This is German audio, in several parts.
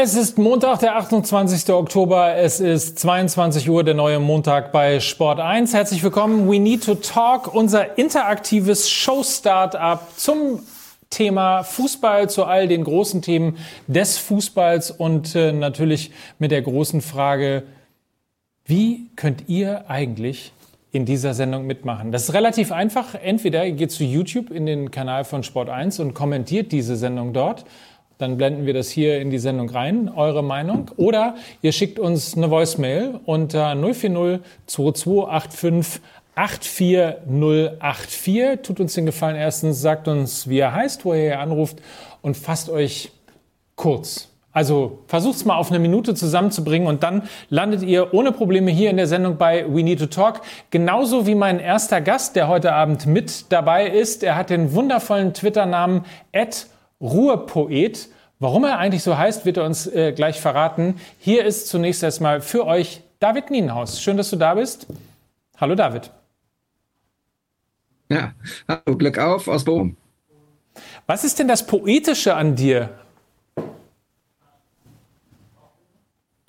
Es ist Montag, der 28. Oktober. Es ist 22 Uhr, der neue Montag bei Sport 1. Herzlich willkommen. We Need to Talk, unser interaktives Show-Startup zum Thema Fußball, zu all den großen Themen des Fußballs und äh, natürlich mit der großen Frage, wie könnt ihr eigentlich in dieser Sendung mitmachen? Das ist relativ einfach. Entweder ihr geht zu YouTube in den Kanal von Sport 1 und kommentiert diese Sendung dort dann blenden wir das hier in die Sendung rein, eure Meinung. Oder ihr schickt uns eine Voicemail unter 040 2285 84084. Tut uns den Gefallen erstens, sagt uns, wie er heißt, wo ihr anruft und fasst euch kurz. Also versucht es mal auf eine Minute zusammenzubringen und dann landet ihr ohne Probleme hier in der Sendung bei We Need to Talk. Genauso wie mein erster Gast, der heute Abend mit dabei ist. Er hat den wundervollen Twitter-Namen Ruhepoet. Warum er eigentlich so heißt, wird er uns äh, gleich verraten. Hier ist zunächst erstmal für euch David Nienhaus. Schön, dass du da bist. Hallo David. Ja, hallo, Glück auf aus Bochum. Was ist denn das Poetische an dir?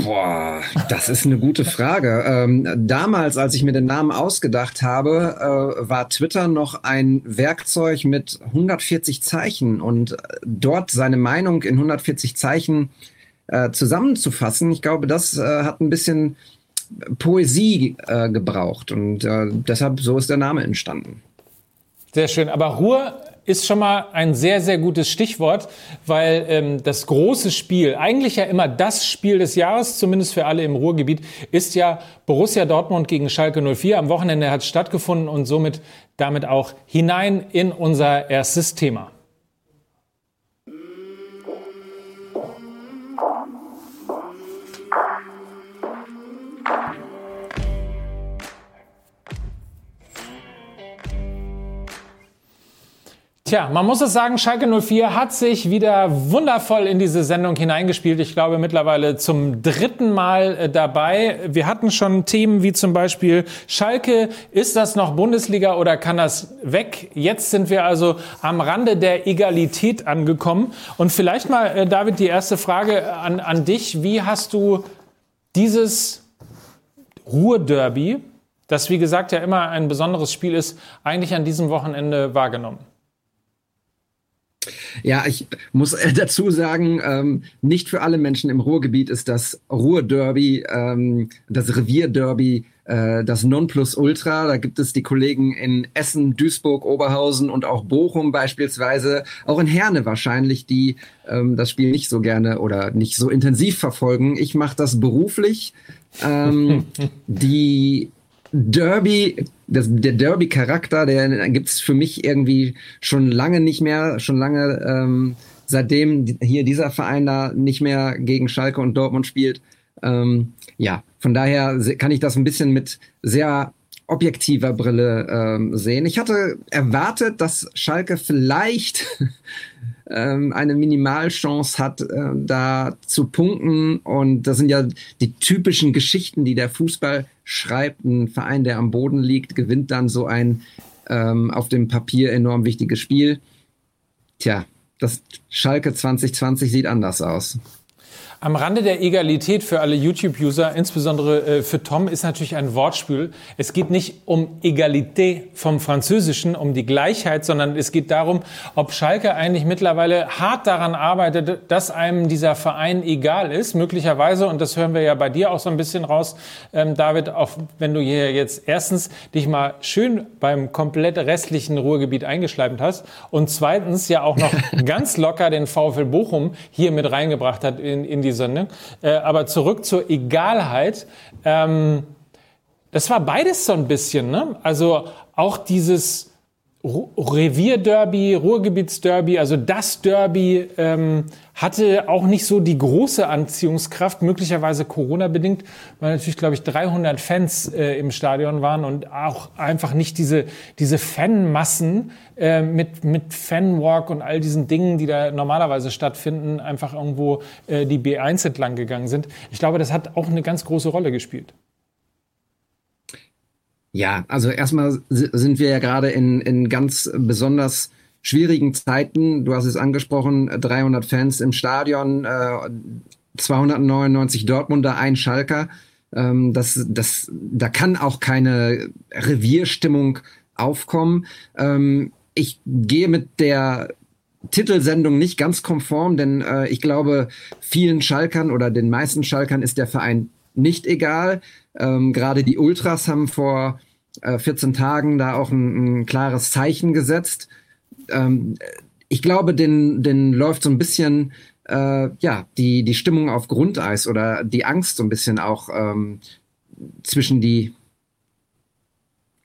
Boah, das ist eine gute Frage. Ähm, damals, als ich mir den Namen ausgedacht habe, äh, war Twitter noch ein Werkzeug mit 140 Zeichen und dort seine Meinung in 140 Zeichen äh, zusammenzufassen, ich glaube, das äh, hat ein bisschen Poesie äh, gebraucht und äh, deshalb so ist der Name entstanden. Sehr schön. Aber Ruhe ist schon mal ein sehr, sehr gutes Stichwort, weil ähm, das große Spiel, eigentlich ja immer das Spiel des Jahres, zumindest für alle im Ruhrgebiet, ist ja Borussia Dortmund gegen Schalke 04. Am Wochenende hat es stattgefunden und somit damit auch hinein in unser erstes Thema. Tja, man muss es sagen, Schalke 04 hat sich wieder wundervoll in diese Sendung hineingespielt. Ich glaube mittlerweile zum dritten Mal äh, dabei. Wir hatten schon Themen wie zum Beispiel Schalke, ist das noch Bundesliga oder kann das weg? Jetzt sind wir also am Rande der Egalität angekommen. Und vielleicht mal, äh, David, die erste Frage an, an dich. Wie hast du dieses Ruhrderby, das wie gesagt ja immer ein besonderes Spiel ist, eigentlich an diesem Wochenende wahrgenommen? Ja, ich muss äh, dazu sagen, ähm, nicht für alle Menschen im Ruhrgebiet ist das Ruhrderby, ähm, das Revierderby äh, das Nonplusultra. Da gibt es die Kollegen in Essen, Duisburg, Oberhausen und auch Bochum beispielsweise, auch in Herne wahrscheinlich, die ähm, das Spiel nicht so gerne oder nicht so intensiv verfolgen. Ich mache das beruflich. Ähm, die Derby, das, der Derby-Charakter, der gibt's für mich irgendwie schon lange nicht mehr, schon lange ähm, seitdem hier dieser Verein da nicht mehr gegen Schalke und Dortmund spielt. Ähm, ja, von daher kann ich das ein bisschen mit sehr objektiver Brille ähm, sehen. Ich hatte erwartet, dass Schalke vielleicht ähm, eine Minimalchance hat, äh, da zu punkten. Und das sind ja die typischen Geschichten, die der Fußball schreibt. Ein Verein, der am Boden liegt, gewinnt dann so ein ähm, auf dem Papier enorm wichtiges Spiel. Tja, das Schalke 2020 sieht anders aus. Am Rande der Egalität für alle YouTube-User, insbesondere äh, für Tom, ist natürlich ein Wortspiel. Es geht nicht um Egalité vom Französischen, um die Gleichheit, sondern es geht darum, ob Schalke eigentlich mittlerweile hart daran arbeitet, dass einem dieser Verein egal ist. Möglicherweise, und das hören wir ja bei dir auch so ein bisschen raus, ähm, David, auch wenn du hier jetzt erstens dich mal schön beim komplett restlichen Ruhrgebiet eingeschleimt hast und zweitens ja auch noch ganz locker den VfL Bochum hier mit reingebracht hat in, in die die Sendung. Äh, aber zurück zur Egalheit. Ähm, das war beides so ein bisschen. Ne? Also auch dieses Revierderby, Ruhrgebietsderby, also das Derby ähm, hatte auch nicht so die große Anziehungskraft, möglicherweise Corona-bedingt, weil natürlich, glaube ich, 300 Fans äh, im Stadion waren und auch einfach nicht diese, diese Fanmassen äh, mit, mit Fanwalk und all diesen Dingen, die da normalerweise stattfinden, einfach irgendwo äh, die B1 entlang gegangen sind. Ich glaube, das hat auch eine ganz große Rolle gespielt. Ja, also erstmal sind wir ja gerade in, in ganz besonders schwierigen Zeiten. Du hast es angesprochen, 300 Fans im Stadion. Äh, 299 Dortmunder, ein Schalker. Ähm, das, das, da kann auch keine Revierstimmung aufkommen. Ähm, ich gehe mit der Titelsendung nicht ganz konform, denn äh, ich glaube, vielen Schalkern oder den meisten Schalkern ist der Verein nicht egal. Ähm, Gerade die Ultras haben vor äh, 14 Tagen da auch ein, ein klares Zeichen gesetzt. Ähm, ich glaube, den, den läuft so ein bisschen äh, ja die die Stimmung auf Grundeis oder die Angst so ein bisschen auch ähm, zwischen die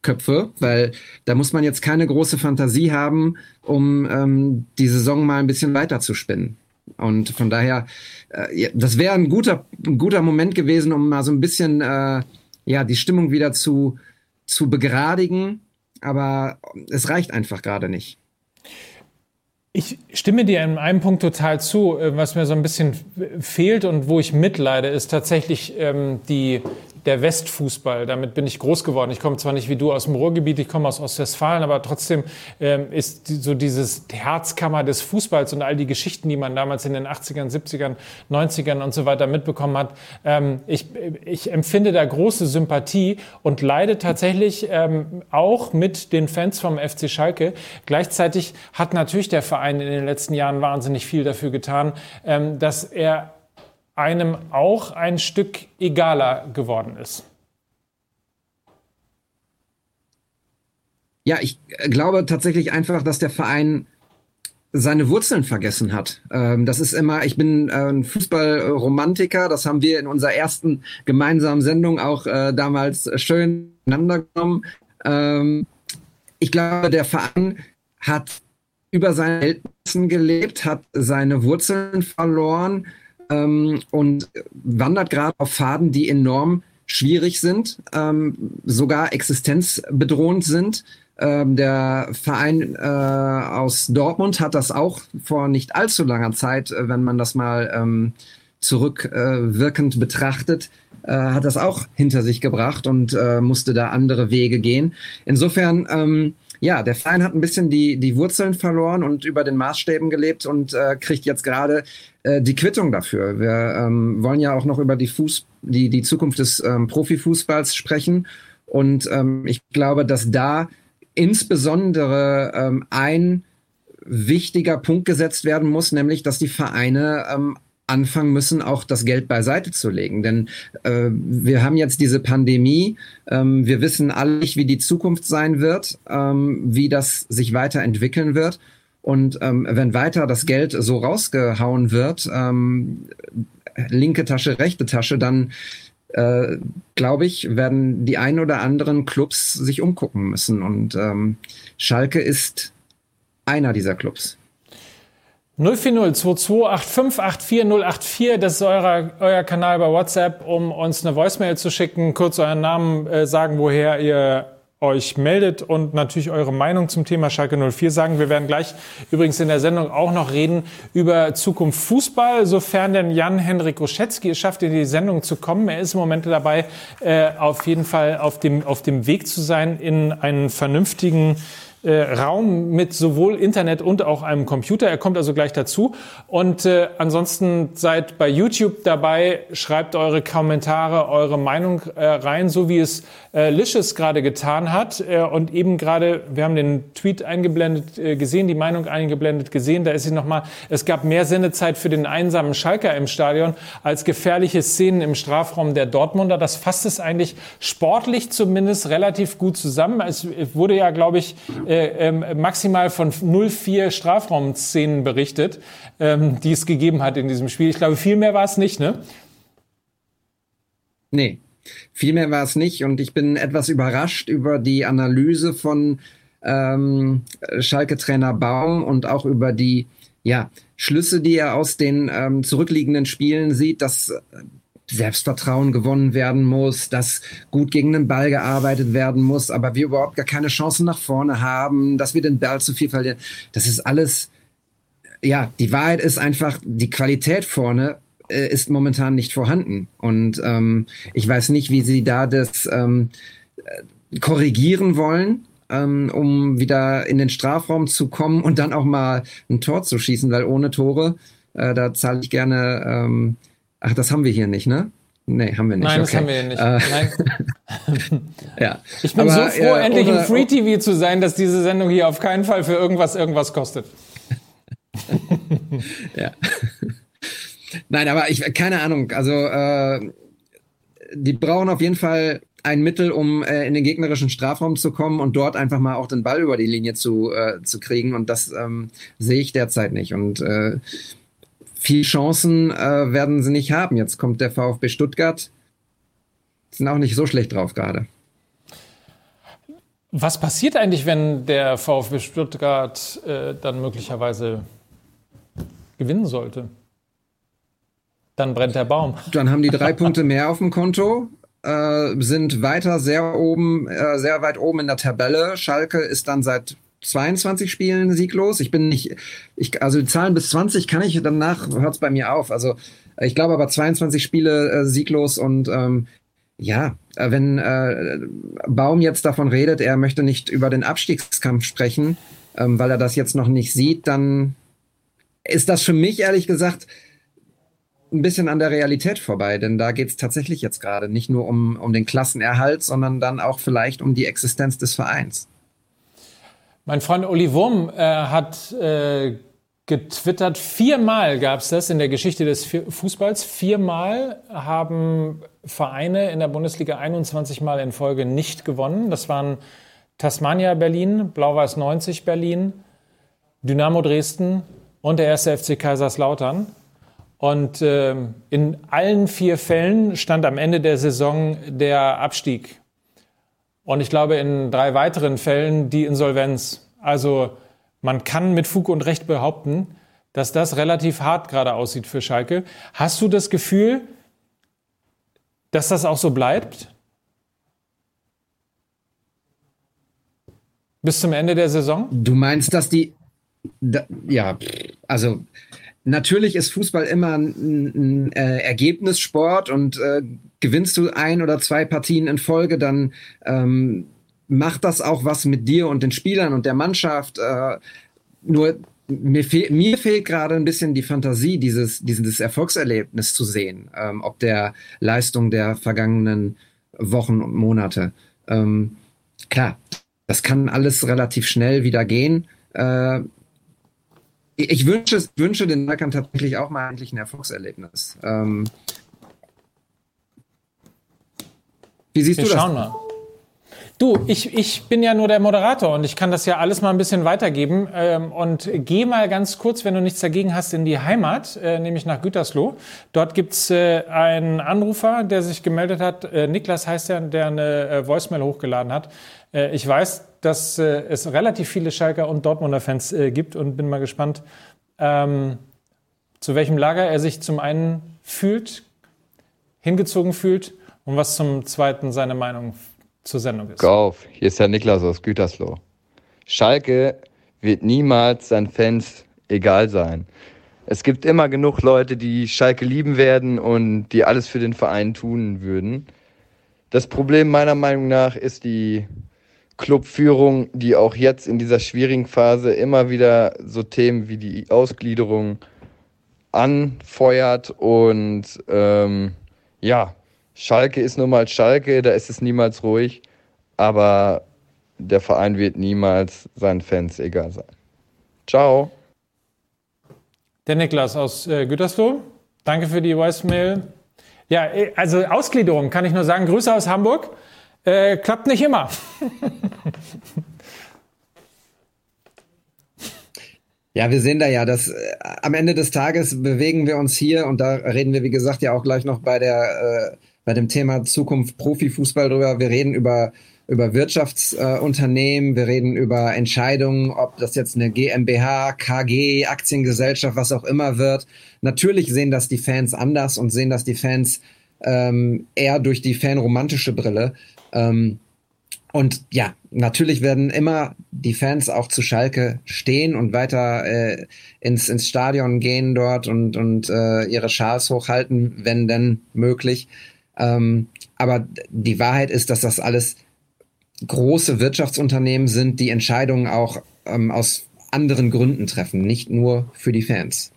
Köpfe, weil da muss man jetzt keine große Fantasie haben, um ähm, die Saison mal ein bisschen weiter zu spinnen. Und von daher, äh, das wäre ein guter, ein guter Moment gewesen, um mal so ein bisschen äh, ja die Stimmung wieder zu, zu begradigen. Aber es reicht einfach gerade nicht. Ich stimme dir in einem Punkt total zu. Äh, was mir so ein bisschen fehlt und wo ich mitleide, ist tatsächlich ähm, die, der Westfußball. Damit bin ich groß geworden. Ich komme zwar nicht wie du aus dem Ruhrgebiet, ich komme aus Ostwestfalen, aber trotzdem ähm, ist so dieses Herzkammer des Fußballs und all die Geschichten, die man damals in den 80ern, 70ern, 90ern und so weiter mitbekommen hat. Ähm, ich, ich empfinde da große Sympathie und leide tatsächlich ähm, auch mit den Fans vom FC Schalke. Gleichzeitig hat natürlich der Verein in den letzten Jahren wahnsinnig viel dafür getan, ähm, dass er einem auch ein Stück egaler geworden ist? Ja, ich glaube tatsächlich einfach, dass der Verein seine Wurzeln vergessen hat. Ähm, das ist immer, ich bin äh, ein Fußballromantiker, das haben wir in unserer ersten gemeinsamen Sendung auch äh, damals schön miteinander genommen. Ähm, ich glaube, der Verein hat über seine Verhältnissen gelebt, hat seine Wurzeln verloren, ähm, und wandert gerade auf Faden, die enorm schwierig sind, ähm, sogar existenzbedrohend sind. Ähm, der Verein äh, aus Dortmund hat das auch vor nicht allzu langer Zeit, äh, wenn man das mal ähm, zurückwirkend äh, betrachtet, äh, hat das auch hinter sich gebracht und äh, musste da andere Wege gehen. Insofern ähm, ja, der Verein hat ein bisschen die, die Wurzeln verloren und über den Maßstäben gelebt und äh, kriegt jetzt gerade äh, die Quittung dafür. Wir ähm, wollen ja auch noch über die, Fuß, die, die Zukunft des ähm, Profifußballs sprechen. Und ähm, ich glaube, dass da insbesondere ähm, ein wichtiger Punkt gesetzt werden muss, nämlich dass die Vereine ähm, anfangen müssen, auch das Geld beiseite zu legen. Denn äh, wir haben jetzt diese Pandemie. Ähm, wir wissen alle nicht, wie die Zukunft sein wird, ähm, wie das sich weiterentwickeln wird. Und ähm, wenn weiter das Geld so rausgehauen wird, ähm, linke Tasche, rechte Tasche, dann äh, glaube ich, werden die ein oder anderen Clubs sich umgucken müssen. Und ähm, Schalke ist einer dieser Clubs. 040228584 das ist euer, euer Kanal bei WhatsApp, um uns eine Voicemail zu schicken, kurz euren Namen äh, sagen, woher ihr euch meldet und natürlich eure Meinung zum Thema Schalke 04 sagen. Wir werden gleich übrigens in der Sendung auch noch reden über Zukunft Fußball, sofern denn Jan-Henrik Roschetzky es schafft, in die Sendung zu kommen. Er ist im Moment dabei, äh, auf jeden Fall auf dem, auf dem Weg zu sein in einen vernünftigen äh, Raum mit sowohl Internet und auch einem Computer. Er kommt also gleich dazu. Und äh, ansonsten seid bei YouTube dabei, schreibt eure Kommentare, eure Meinung äh, rein, so wie es äh, Licious gerade getan hat. Äh, und eben gerade, wir haben den Tweet eingeblendet äh, gesehen, die Meinung eingeblendet gesehen. Da ist sie nochmal, es gab mehr Sendezeit für den einsamen Schalker im Stadion als gefährliche Szenen im Strafraum der Dortmunder. Das fasst es eigentlich sportlich zumindest relativ gut zusammen. Es wurde ja, glaube ich, äh, ähm, maximal von 0,4 Strafraumszenen berichtet, ähm, die es gegeben hat in diesem Spiel. Ich glaube, viel mehr war es nicht, ne? Nee, viel mehr war es nicht. Und ich bin etwas überrascht über die Analyse von ähm, Schalke-Trainer Baum und auch über die ja, Schlüsse, die er aus den ähm, zurückliegenden Spielen sieht, dass Selbstvertrauen gewonnen werden muss, dass gut gegen den Ball gearbeitet werden muss, aber wir überhaupt gar keine Chancen nach vorne haben, dass wir den Ball zu viel verlieren. Das ist alles, ja, die Wahrheit ist einfach, die Qualität vorne äh, ist momentan nicht vorhanden. Und ähm, ich weiß nicht, wie sie da das ähm, äh, korrigieren wollen. Ähm, um wieder in den Strafraum zu kommen und dann auch mal ein Tor zu schießen, weil ohne Tore, äh, da zahle ich gerne ähm, Ach, das haben wir hier nicht, ne? Nee, haben wir nicht. Nein, okay. das haben wir hier nicht. Äh. ja. Ich bin Aber, so froh, äh, endlich im Free TV zu sein, dass diese Sendung hier auf keinen Fall für irgendwas irgendwas kostet. ja. Nein, aber ich, keine Ahnung. Also, äh, die brauchen auf jeden Fall ein Mittel, um äh, in den gegnerischen Strafraum zu kommen und dort einfach mal auch den Ball über die Linie zu, äh, zu kriegen. Und das ähm, sehe ich derzeit nicht. Und äh, viel Chancen äh, werden sie nicht haben. Jetzt kommt der VfB Stuttgart. Sind auch nicht so schlecht drauf gerade. Was passiert eigentlich, wenn der VfB Stuttgart äh, dann möglicherweise gewinnen sollte? Dann brennt der Baum. Dann haben die drei Punkte mehr auf dem Konto, äh, sind weiter sehr oben, äh, sehr weit oben in der Tabelle. Schalke ist dann seit 22 Spielen sieglos. Ich bin nicht, ich, also die Zahlen bis 20 kann ich, danach hört es bei mir auf. Also ich glaube aber 22 Spiele äh, sieglos und ähm, ja, äh, wenn äh, Baum jetzt davon redet, er möchte nicht über den Abstiegskampf sprechen, ähm, weil er das jetzt noch nicht sieht, dann ist das für mich ehrlich gesagt ein bisschen an der Realität vorbei, denn da geht es tatsächlich jetzt gerade nicht nur um, um den Klassenerhalt, sondern dann auch vielleicht um die Existenz des Vereins. Mein Freund Uli Wurm äh, hat äh, getwittert, viermal gab es das in der Geschichte des Fußballs. Viermal haben Vereine in der Bundesliga 21 Mal in Folge nicht gewonnen. Das waren Tasmania Berlin, Blau-Weiß 90 Berlin, Dynamo Dresden und der erste FC Kaiserslautern. Und äh, in allen vier Fällen stand am Ende der Saison der Abstieg und ich glaube in drei weiteren Fällen die Insolvenz. Also man kann mit Fug und Recht behaupten, dass das relativ hart gerade aussieht für Schalke. Hast du das Gefühl, dass das auch so bleibt? Bis zum Ende der Saison? Du meinst, dass die. Da, ja, also natürlich ist Fußball immer ein, ein äh, Ergebnissport und äh, gewinnst du ein oder zwei Partien in Folge, dann ähm, macht das auch was mit dir und den Spielern und der Mannschaft. Äh, nur mir, fehl, mir fehlt gerade ein bisschen die Fantasie, dieses, dieses Erfolgserlebnis zu sehen, ähm, ob der Leistung der vergangenen Wochen und Monate. Ähm, klar, das kann alles relativ schnell wieder gehen. Äh, ich wünsche, wünsche den Balkan tatsächlich auch mal endlich ein Erfolgserlebnis. Ähm, wie siehst Wir du das? Schauen mal. Du, ich, ich bin ja nur der Moderator und ich kann das ja alles mal ein bisschen weitergeben. Ähm, und geh mal ganz kurz, wenn du nichts dagegen hast, in die Heimat, äh, nämlich nach Gütersloh. Dort gibt's äh, einen Anrufer, der sich gemeldet hat. Äh, Niklas heißt er, der eine äh, Voicemail hochgeladen hat. Äh, ich weiß, dass äh, es relativ viele Schalker und Dortmunder Fans äh, gibt und bin mal gespannt, ähm, zu welchem Lager er sich zum einen fühlt, hingezogen fühlt und was zum zweiten seine Meinung zur Sendung ist. Gauf, hier ist der Niklas aus Gütersloh. Schalke wird niemals seinen Fans egal sein. Es gibt immer genug Leute, die Schalke lieben werden und die alles für den Verein tun würden. Das Problem meiner Meinung nach ist die Clubführung, die auch jetzt in dieser schwierigen Phase immer wieder so Themen wie die Ausgliederung anfeuert und ähm, ja, Schalke ist nun mal Schalke, da ist es niemals ruhig, aber der Verein wird niemals seinen Fans egal sein. Ciao. Der Niklas aus äh, Gütersloh, danke für die Voicemail. Ja, äh, also Ausgliederung kann ich nur sagen, Grüße aus Hamburg. Äh, klappt nicht immer. Ja, wir sehen da ja, dass äh, am Ende des Tages bewegen wir uns hier und da reden wir, wie gesagt, ja auch gleich noch bei der äh, bei dem Thema Zukunft Profifußball drüber. Wir reden über über Wirtschaftsunternehmen, äh, wir reden über Entscheidungen, ob das jetzt eine GmbH, KG, Aktiengesellschaft, was auch immer wird. Natürlich sehen das die Fans anders und sehen das die Fans ähm, eher durch die fanromantische Brille. Ähm, und ja, natürlich werden immer die Fans auch zu Schalke stehen und weiter äh, ins, ins Stadion gehen dort und, und äh, ihre Schals hochhalten, wenn denn möglich. Ähm, aber die Wahrheit ist, dass das alles große Wirtschaftsunternehmen sind, die Entscheidungen auch ähm, aus anderen Gründen treffen, nicht nur für die Fans.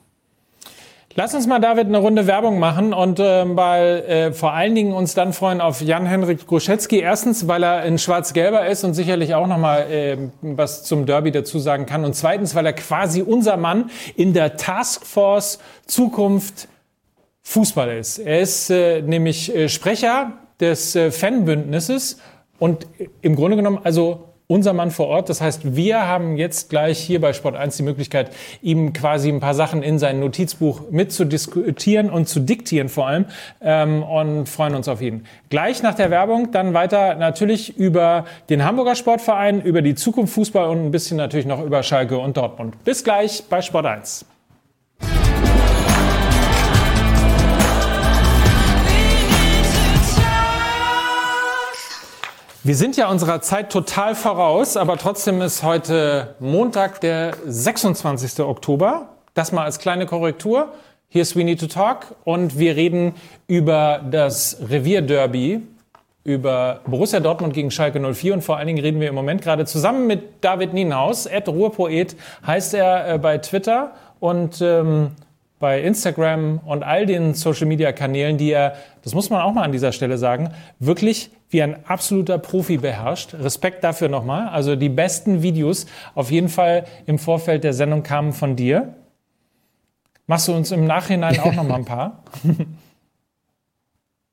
Lass uns mal, David, eine Runde Werbung machen und äh, weil äh, vor allen Dingen uns dann freuen auf Jan-Henrik Gruschetzky. Erstens, weil er in Schwarz-Gelber ist und sicherlich auch nochmal äh, was zum Derby dazu sagen kann. Und zweitens, weil er quasi unser Mann in der Taskforce Zukunft Fußball ist. Er ist äh, nämlich äh, Sprecher des äh, Fanbündnisses und im Grunde genommen also unser Mann vor Ort. Das heißt, wir haben jetzt gleich hier bei Sport 1 die Möglichkeit, ihm quasi ein paar Sachen in sein Notizbuch mitzudiskutieren und zu diktieren vor allem ähm, und freuen uns auf ihn. Gleich nach der Werbung dann weiter natürlich über den Hamburger Sportverein, über die Zukunft Fußball und ein bisschen natürlich noch über Schalke und Dortmund. Bis gleich bei Sport 1. Wir sind ja unserer Zeit total voraus, aber trotzdem ist heute Montag, der 26. Oktober. Das mal als kleine Korrektur. Hier ist We Need to Talk und wir reden über das Revierderby, über Borussia Dortmund gegen Schalke 04 und vor allen Dingen reden wir im Moment gerade zusammen mit David Nienhaus, Ed Ruhrpoet heißt er äh, bei Twitter und ähm, bei Instagram und all den Social-Media-Kanälen, die er, das muss man auch mal an dieser Stelle sagen, wirklich wie ein absoluter Profi beherrscht. Respekt dafür nochmal. Also die besten Videos auf jeden Fall im Vorfeld der Sendung kamen von dir. Machst du uns im Nachhinein auch nochmal ein paar?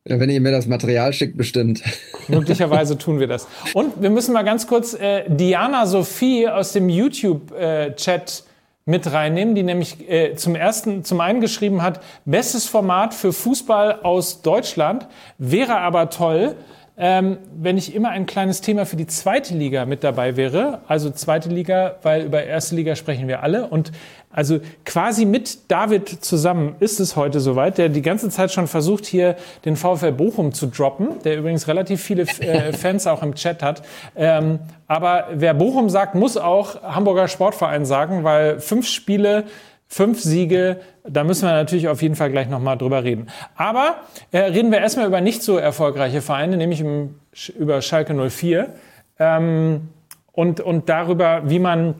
Ja, wenn ihr mir das Material schickt, bestimmt. Möglicherweise tun wir das. Und wir müssen mal ganz kurz äh, Diana Sophie aus dem YouTube-Chat äh, mit reinnehmen, die nämlich äh, zum ersten, zum einen geschrieben hat, bestes Format für Fußball aus Deutschland, wäre aber toll, ähm, wenn ich immer ein kleines Thema für die zweite Liga mit dabei wäre. Also zweite Liga, weil über erste Liga sprechen wir alle. Und also quasi mit David zusammen ist es heute soweit, der die ganze Zeit schon versucht, hier den VfL Bochum zu droppen, der übrigens relativ viele äh, Fans auch im Chat hat. Ähm, aber wer Bochum sagt, muss auch Hamburger Sportverein sagen, weil fünf Spiele Fünf Siege, da müssen wir natürlich auf jeden Fall gleich nochmal drüber reden. Aber äh, reden wir erstmal über nicht so erfolgreiche Vereine, nämlich im, über Schalke 04 ähm, und, und darüber, wie man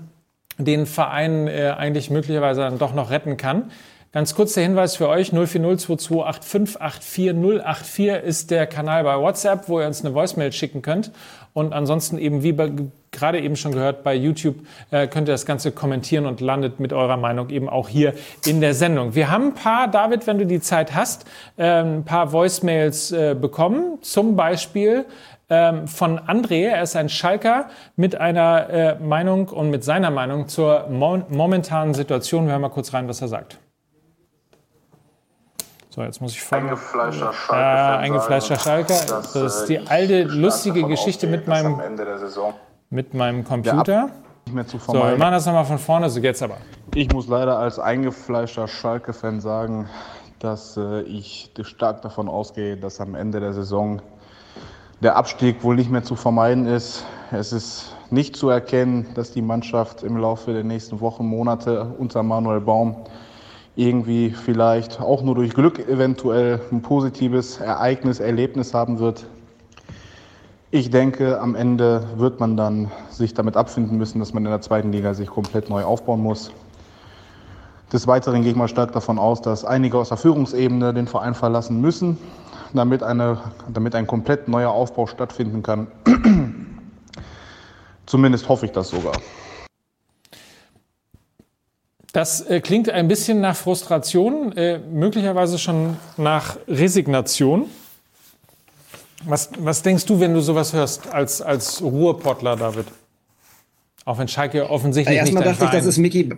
den Verein äh, eigentlich möglicherweise dann doch noch retten kann. Ganz kurz der Hinweis für euch, 040228584084 ist der Kanal bei WhatsApp, wo ihr uns eine Voicemail schicken könnt. Und ansonsten eben, wie bei, gerade eben schon gehört, bei YouTube äh, könnt ihr das Ganze kommentieren und landet mit eurer Meinung eben auch hier in der Sendung. Wir haben ein paar, David, wenn du die Zeit hast, äh, ein paar Voicemails äh, bekommen. Zum Beispiel ähm, von André, er ist ein Schalker, mit einer äh, Meinung und mit seiner Meinung zur mo momentanen Situation. Wir hören mal kurz rein, was er sagt. So, jetzt muss ich folgen. Eingefleischter Schalke. Äh, eingefleischter Schalker. Das, das, ist die alte, lustige Geschichte mit meinem, mit meinem Computer. Nicht mehr zu so, wir machen das nochmal von vorne, so geht's aber. Ich muss leider als eingefleischter Schalke-Fan sagen, dass äh, ich stark davon ausgehe, dass am Ende der Saison der Abstieg wohl nicht mehr zu vermeiden ist. Es ist nicht zu erkennen, dass die Mannschaft im Laufe der nächsten Wochen, Monate unter Manuel Baum irgendwie vielleicht auch nur durch Glück eventuell ein positives Ereignis, Erlebnis haben wird. Ich denke, am Ende wird man dann sich damit abfinden müssen, dass man in der zweiten Liga sich komplett neu aufbauen muss. Des Weiteren gehe ich mal stark davon aus, dass einige aus der Führungsebene den Verein verlassen müssen, damit, eine, damit ein komplett neuer Aufbau stattfinden kann. Zumindest hoffe ich das sogar. Das äh, klingt ein bisschen nach Frustration, äh, möglicherweise schon nach Resignation. Was, was denkst du, wenn du sowas hörst als, als Ruhrpottler, David? Auch wenn Schalke offensichtlich ja, nicht Erstmal dachte Verein. ich, das ist Mickey.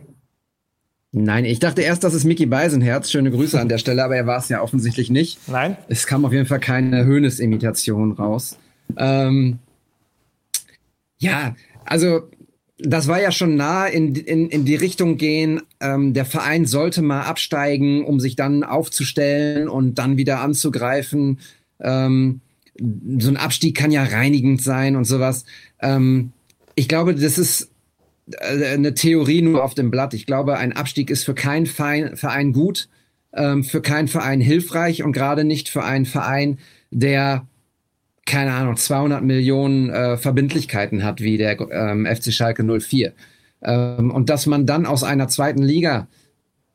Nein, ich dachte erst, das ist Mickey Beisenherz. Schöne Grüße an der Stelle, aber er war es ja offensichtlich nicht. Nein. Es kam auf jeden Fall keine Höhnes-Imitation raus. Ähm, ja, also das war ja schon nah in, in, in die Richtung gehen, ähm, der Verein sollte mal absteigen, um sich dann aufzustellen und dann wieder anzugreifen. Ähm, so ein Abstieg kann ja reinigend sein und sowas. Ähm, ich glaube, das ist eine Theorie nur auf dem Blatt. Ich glaube, ein Abstieg ist für keinen Verein, Verein gut, ähm, für keinen Verein hilfreich und gerade nicht für einen Verein, der keine Ahnung, 200 Millionen äh, Verbindlichkeiten hat wie der ähm, FC Schalke 04. Ähm, und dass man dann aus einer zweiten Liga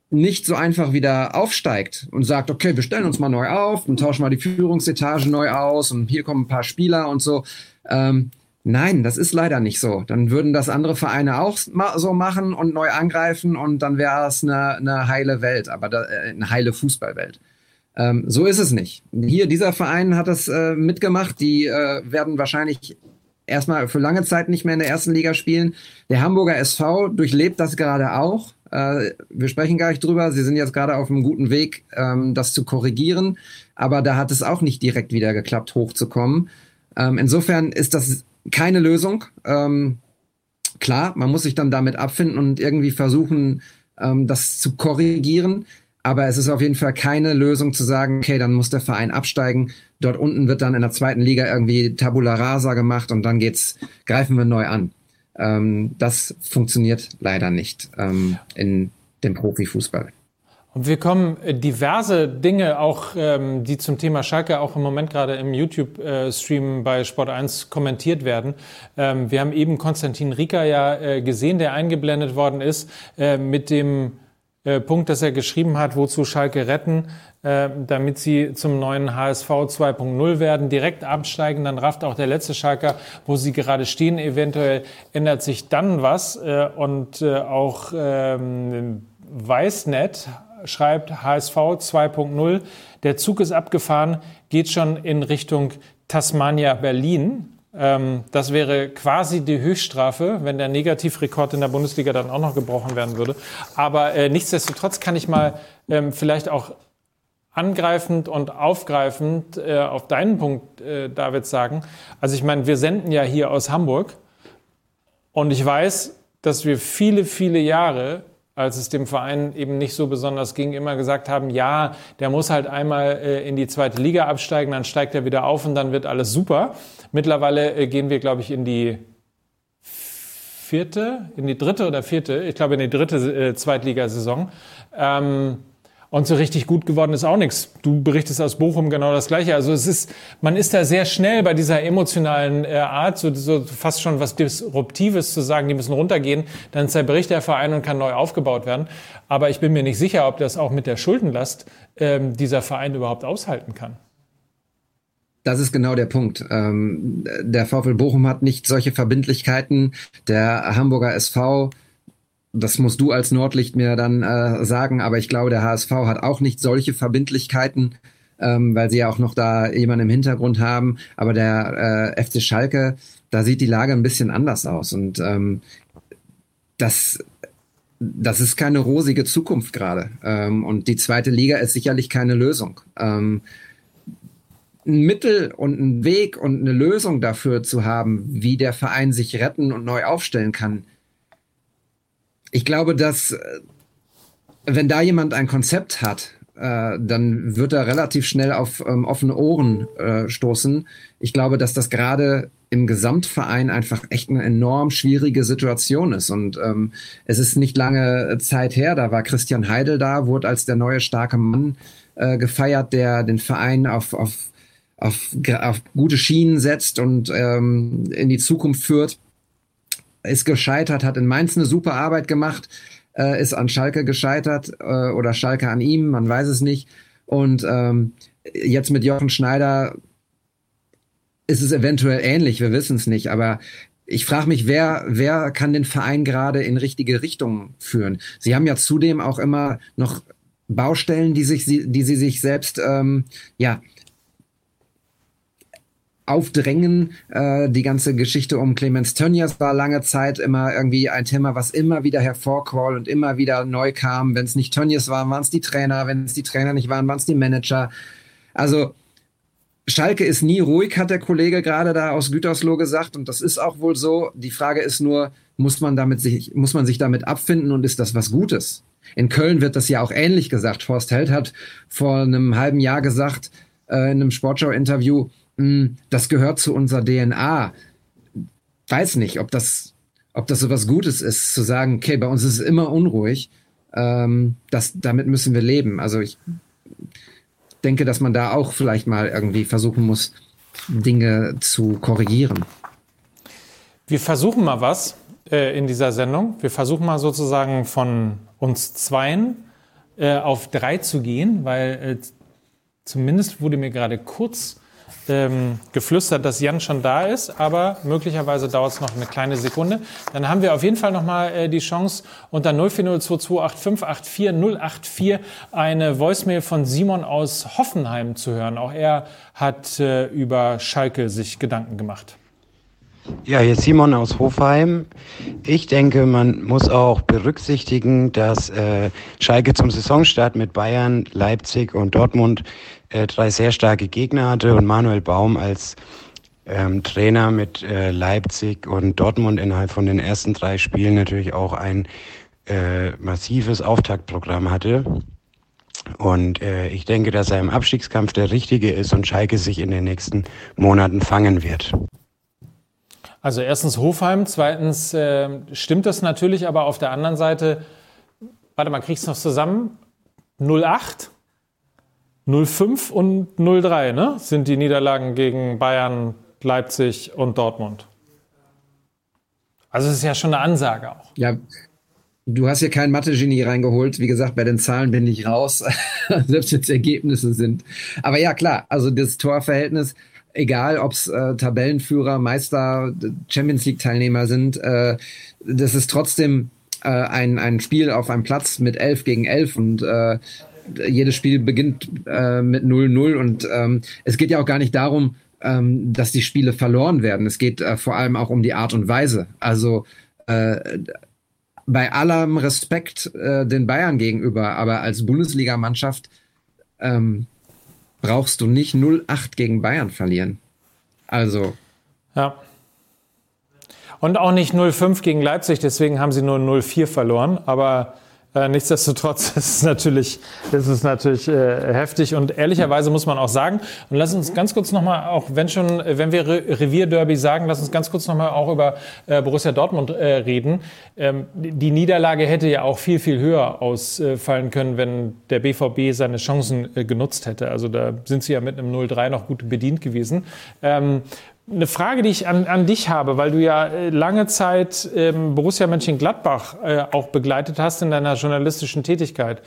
nicht so einfach wieder aufsteigt und sagt, okay, wir stellen uns mal neu auf und tauschen mal die Führungsetage neu aus und hier kommen ein paar Spieler und so. Ähm, nein, das ist leider nicht so. Dann würden das andere Vereine auch so machen und neu angreifen und dann wäre es eine, eine heile Welt, aber da, äh, eine heile Fußballwelt. Ähm, so ist es nicht. Hier, dieser Verein hat das äh, mitgemacht. Die äh, werden wahrscheinlich erstmal für lange Zeit nicht mehr in der ersten Liga spielen. Der Hamburger SV durchlebt das gerade auch. Äh, wir sprechen gar nicht drüber. Sie sind jetzt gerade auf einem guten Weg, ähm, das zu korrigieren. Aber da hat es auch nicht direkt wieder geklappt, hochzukommen. Ähm, insofern ist das keine Lösung. Ähm, klar, man muss sich dann damit abfinden und irgendwie versuchen, ähm, das zu korrigieren. Aber es ist auf jeden Fall keine Lösung zu sagen, okay, dann muss der Verein absteigen. Dort unten wird dann in der zweiten Liga irgendwie Tabula Rasa gemacht und dann geht's, greifen wir neu an. Ähm, das funktioniert leider nicht ähm, in dem Profifußball. Und wir kommen äh, diverse Dinge, auch ähm, die zum Thema Schalke auch im Moment gerade im YouTube-Stream bei Sport 1 kommentiert werden. Ähm, wir haben eben Konstantin Rieker ja äh, gesehen, der eingeblendet worden ist äh, mit dem äh, Punkt, dass er geschrieben hat, wozu Schalke retten, äh, damit sie zum neuen HSV 2.0 werden, direkt absteigen, dann rafft auch der letzte Schalker, wo sie gerade stehen. Eventuell ändert sich dann was äh, und äh, auch ähm, Weißnet schreibt HSV 2.0. Der Zug ist abgefahren, geht schon in Richtung Tasmania Berlin. Ähm, das wäre quasi die Höchststrafe, wenn der Negativrekord in der Bundesliga dann auch noch gebrochen werden würde. Aber äh, nichtsdestotrotz kann ich mal ähm, vielleicht auch angreifend und aufgreifend äh, auf deinen Punkt, äh, David, sagen. Also ich meine, wir senden ja hier aus Hamburg und ich weiß, dass wir viele, viele Jahre als es dem Verein eben nicht so besonders ging, immer gesagt haben, ja, der muss halt einmal äh, in die zweite Liga absteigen, dann steigt er wieder auf und dann wird alles super. Mittlerweile äh, gehen wir, glaube ich, in die vierte, in die dritte oder vierte, ich glaube in die dritte äh, Zweitligasaison. Ähm, und so richtig gut geworden ist auch nichts. Du berichtest aus Bochum genau das Gleiche. Also es ist, man ist da sehr schnell bei dieser emotionalen äh, Art, so, so fast schon was Disruptives zu sagen, die müssen runtergehen. Dann zerbricht der Verein und kann neu aufgebaut werden. Aber ich bin mir nicht sicher, ob das auch mit der Schuldenlast ähm, dieser Verein überhaupt aushalten kann. Das ist genau der Punkt. Ähm, der VfL Bochum hat nicht solche Verbindlichkeiten. Der Hamburger SV das musst du als Nordlicht mir dann äh, sagen, aber ich glaube, der HSV hat auch nicht solche Verbindlichkeiten, ähm, weil sie ja auch noch da jemanden im Hintergrund haben. Aber der äh, FC Schalke, da sieht die Lage ein bisschen anders aus. Und ähm, das, das ist keine rosige Zukunft gerade. Ähm, und die zweite Liga ist sicherlich keine Lösung. Ähm, ein Mittel und ein Weg und eine Lösung dafür zu haben, wie der Verein sich retten und neu aufstellen kann, ich glaube, dass äh, wenn da jemand ein Konzept hat, äh, dann wird er relativ schnell auf ähm, offene Ohren äh, stoßen. Ich glaube, dass das gerade im Gesamtverein einfach echt eine enorm schwierige Situation ist. Und ähm, es ist nicht lange Zeit her, da war Christian Heidel da, wurde als der neue starke Mann äh, gefeiert, der den Verein auf, auf, auf, auf gute Schienen setzt und ähm, in die Zukunft führt ist gescheitert, hat in Mainz eine super Arbeit gemacht, äh, ist an Schalke gescheitert äh, oder Schalke an ihm, man weiß es nicht. Und ähm, jetzt mit Jochen Schneider ist es eventuell ähnlich, wir wissen es nicht, aber ich frage mich, wer, wer kann den Verein gerade in richtige Richtung führen? Sie haben ja zudem auch immer noch Baustellen, die sich, die sie sich selbst ähm, ja aufdrängen. Äh, die ganze Geschichte um Clemens Tönnies war lange Zeit immer irgendwie ein Thema, was immer wieder hervorquoll und immer wieder neu kam. Wenn es nicht Tönnies waren, waren es die Trainer. Wenn es die Trainer nicht waren, waren es die Manager. Also Schalke ist nie ruhig, hat der Kollege gerade da aus Gütersloh gesagt. Und das ist auch wohl so. Die Frage ist nur, muss man, damit sich, muss man sich damit abfinden und ist das was Gutes? In Köln wird das ja auch ähnlich gesagt. Horst Held hat vor einem halben Jahr gesagt, äh, in einem Sportschau-Interview, hm, das gehört zu unserer DNA. Weiß nicht, ob das, ob das so was Gutes ist, zu sagen, okay, bei uns ist es immer unruhig. Ähm, das, damit müssen wir leben. Also ich denke, dass man da auch vielleicht mal irgendwie versuchen muss, Dinge zu korrigieren. Wir versuchen mal was äh, in dieser Sendung. Wir versuchen mal sozusagen von uns Zweien äh, auf drei zu gehen, weil äh, zumindest wurde mir gerade kurz ähm, geflüstert, dass Jan schon da ist, aber möglicherweise dauert es noch eine kleine Sekunde. Dann haben wir auf jeden Fall nochmal äh, die Chance, unter 040228584084 eine Voicemail von Simon aus Hoffenheim zu hören. Auch er hat äh, über Schalke sich Gedanken gemacht. Ja, hier ist Simon aus Hofheim. Ich denke, man muss auch berücksichtigen, dass äh, Schalke zum Saisonstart mit Bayern, Leipzig und Dortmund äh, drei sehr starke Gegner hatte und Manuel Baum als ähm, Trainer mit äh, Leipzig und Dortmund innerhalb von den ersten drei Spielen natürlich auch ein äh, massives Auftaktprogramm hatte. Und äh, ich denke, dass er im Abstiegskampf der Richtige ist und Schalke sich in den nächsten Monaten fangen wird. Also erstens Hofheim, zweitens äh, stimmt das natürlich, aber auf der anderen Seite, warte mal, kriegst du noch zusammen? 08, 05 und 03, ne? Sind die Niederlagen gegen Bayern, Leipzig und Dortmund. Also es ist ja schon eine Ansage auch. Ja, du hast hier kein Mathe-Genie reingeholt. Wie gesagt, bei den Zahlen bin ich raus, selbst wenn es Ergebnisse sind. Aber ja, klar, also das Torverhältnis egal ob es äh, Tabellenführer, Meister, Champions League-Teilnehmer sind, äh, das ist trotzdem äh, ein, ein Spiel auf einem Platz mit elf gegen elf und äh, jedes Spiel beginnt äh, mit 0-0 und ähm, es geht ja auch gar nicht darum, ähm, dass die Spiele verloren werden. Es geht äh, vor allem auch um die Art und Weise. Also äh, bei allem Respekt äh, den Bayern gegenüber, aber als Bundesligamannschaft ähm, brauchst du nicht 0-8 gegen Bayern verlieren. Also. Ja. Und auch nicht 0-5 gegen Leipzig, deswegen haben sie nur 0-4 verloren. Aber äh, nichtsdestotrotz ist es natürlich, ist es natürlich äh, heftig und ehrlicherweise muss man auch sagen, und lass uns ganz kurz nochmal, auch wenn schon, wenn wir Re Revierderby sagen, lass uns ganz kurz nochmal auch über äh, Borussia Dortmund äh, reden. Ähm, die Niederlage hätte ja auch viel, viel höher ausfallen können, wenn der BVB seine Chancen äh, genutzt hätte. Also da sind sie ja mit einem 0-3 noch gut bedient gewesen. Ähm, eine Frage, die ich an, an dich habe, weil du ja äh, lange Zeit ähm, Borussia Mönchengladbach äh, auch begleitet hast in deiner journalistischen Tätigkeit.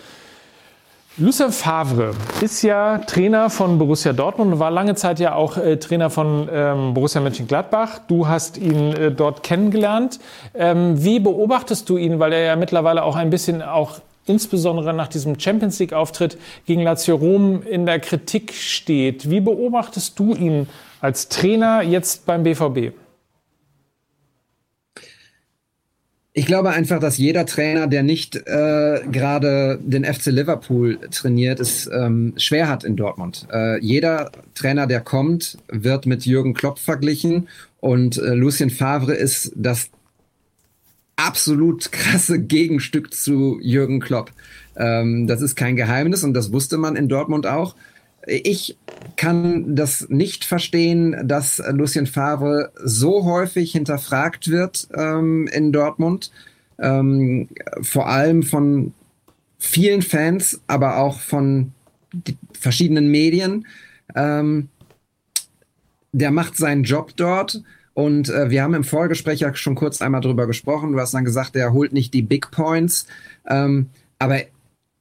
Lucien Favre ist ja Trainer von Borussia Dortmund und war lange Zeit ja auch äh, Trainer von ähm, Borussia Mönchengladbach. Du hast ihn äh, dort kennengelernt. Ähm, wie beobachtest du ihn, weil er ja mittlerweile auch ein bisschen auch insbesondere nach diesem Champions League-Auftritt gegen Lazio Rom in der Kritik steht? Wie beobachtest du ihn als Trainer jetzt beim BVB? Ich glaube einfach, dass jeder Trainer, der nicht äh, gerade den FC Liverpool trainiert, es ähm, schwer hat in Dortmund. Äh, jeder Trainer, der kommt, wird mit Jürgen Klopp verglichen und äh, Lucien Favre ist das absolut krasse Gegenstück zu Jürgen Klopp. Ähm, das ist kein Geheimnis und das wusste man in Dortmund auch. Ich kann das nicht verstehen, dass Lucien Favre so häufig hinterfragt wird ähm, in Dortmund. Ähm, vor allem von vielen Fans, aber auch von verschiedenen Medien. Ähm, der macht seinen Job dort. Und äh, wir haben im Vorgespräch ja schon kurz einmal drüber gesprochen. Du hast dann gesagt, er holt nicht die Big Points. Ähm, aber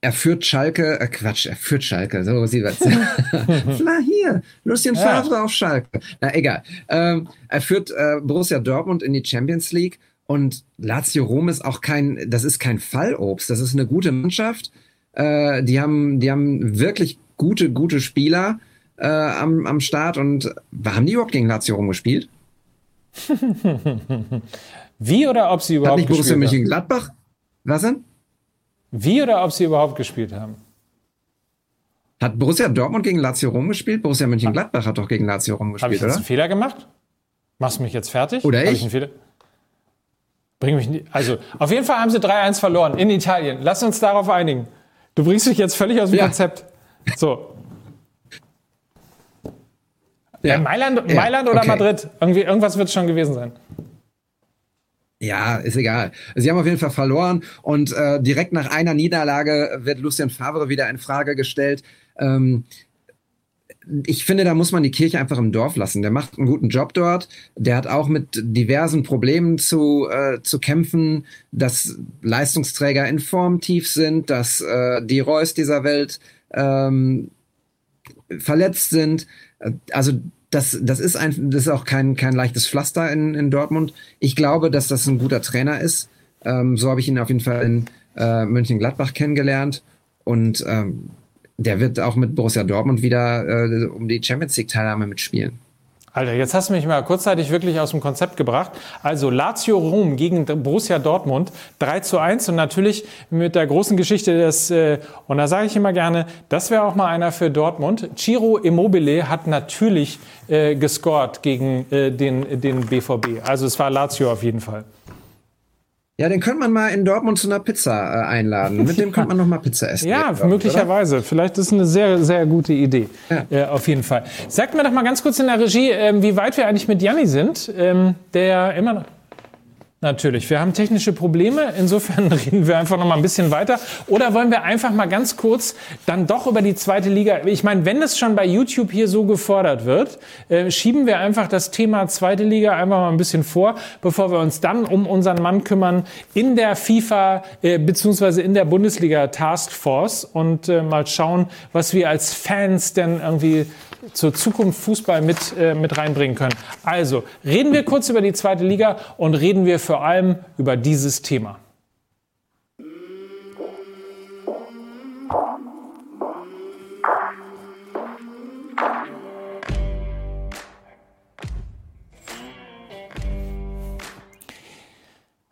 er führt Schalke, äh Quatsch, er führt Schalke, so sieht was. Na hier, Lucien Favre ja. auf Schalke. Na egal. Ähm, er führt äh, Borussia Dortmund in die Champions League und Lazio Rom ist auch kein, das ist kein Fallobst, das ist eine gute Mannschaft. Äh, die haben, die haben wirklich gute, gute Spieler äh, am, am Start und haben die überhaupt gegen Lazio Rom gespielt? Wie oder ob sie überhaupt Hat nicht Borussia Mönchengladbach? Was denn? Wie oder ob sie überhaupt gespielt haben? Hat Borussia Dortmund gegen Lazio Rom gespielt? Borussia Mönchengladbach hat doch gegen Lazio Rom gespielt, Habe ich jetzt oder? einen Fehler gemacht? Machst du mich jetzt fertig? Oder ich? ich einen Fehler? Bring mich nicht. Also, auf jeden Fall haben sie 3-1 verloren in Italien. Lass uns darauf einigen. Du bringst dich jetzt völlig aus dem ja. Konzept. So. Ja. Mailand, Mailand oder okay. Madrid? Irgendwie, irgendwas wird es schon gewesen sein. Ja, ist egal. Sie haben auf jeden Fall verloren und äh, direkt nach einer Niederlage wird Lucien Favre wieder in Frage gestellt. Ähm, ich finde, da muss man die Kirche einfach im Dorf lassen. Der macht einen guten Job dort. Der hat auch mit diversen Problemen zu, äh, zu kämpfen, dass Leistungsträger in Form tief sind, dass äh, die Reus dieser Welt ähm, verletzt sind. Also das, das ist ein, das ist auch kein, kein leichtes Pflaster in, in Dortmund. Ich glaube, dass das ein guter Trainer ist. Ähm, so habe ich ihn auf jeden Fall in äh, München-Gladbach kennengelernt. Und ähm, der wird auch mit Borussia Dortmund wieder äh, um die Champions League Teilnahme mitspielen. Alter, jetzt hast du mich mal kurzzeitig wirklich aus dem Konzept gebracht. Also Lazio Rom gegen Borussia Dortmund 3 zu 1 und natürlich mit der großen Geschichte des, äh, und da sage ich immer gerne, das wäre auch mal einer für Dortmund. Ciro Immobile hat natürlich äh, gescored gegen äh, den, den BVB. Also es war Lazio auf jeden Fall. Ja, den könnte man mal in Dortmund zu einer Pizza äh, einladen. Mit dem könnte man noch mal Pizza essen. Ja, möglicherweise. Oder? Vielleicht ist es eine sehr, sehr gute Idee. Ja. Äh, auf jeden Fall. Sagt mir doch mal ganz kurz in der Regie, äh, wie weit wir eigentlich mit Janni sind, ähm, der immer noch Natürlich. Wir haben technische Probleme. Insofern reden wir einfach noch mal ein bisschen weiter. Oder wollen wir einfach mal ganz kurz dann doch über die zweite Liga. Ich meine, wenn es schon bei YouTube hier so gefordert wird, äh, schieben wir einfach das Thema zweite Liga einfach mal ein bisschen vor, bevor wir uns dann um unseren Mann kümmern in der FIFA äh, beziehungsweise in der Bundesliga Taskforce und äh, mal schauen, was wir als Fans denn irgendwie zur Zukunft Fußball mit, äh, mit reinbringen können. Also, reden wir kurz über die zweite Liga und reden wir vor allem über dieses Thema.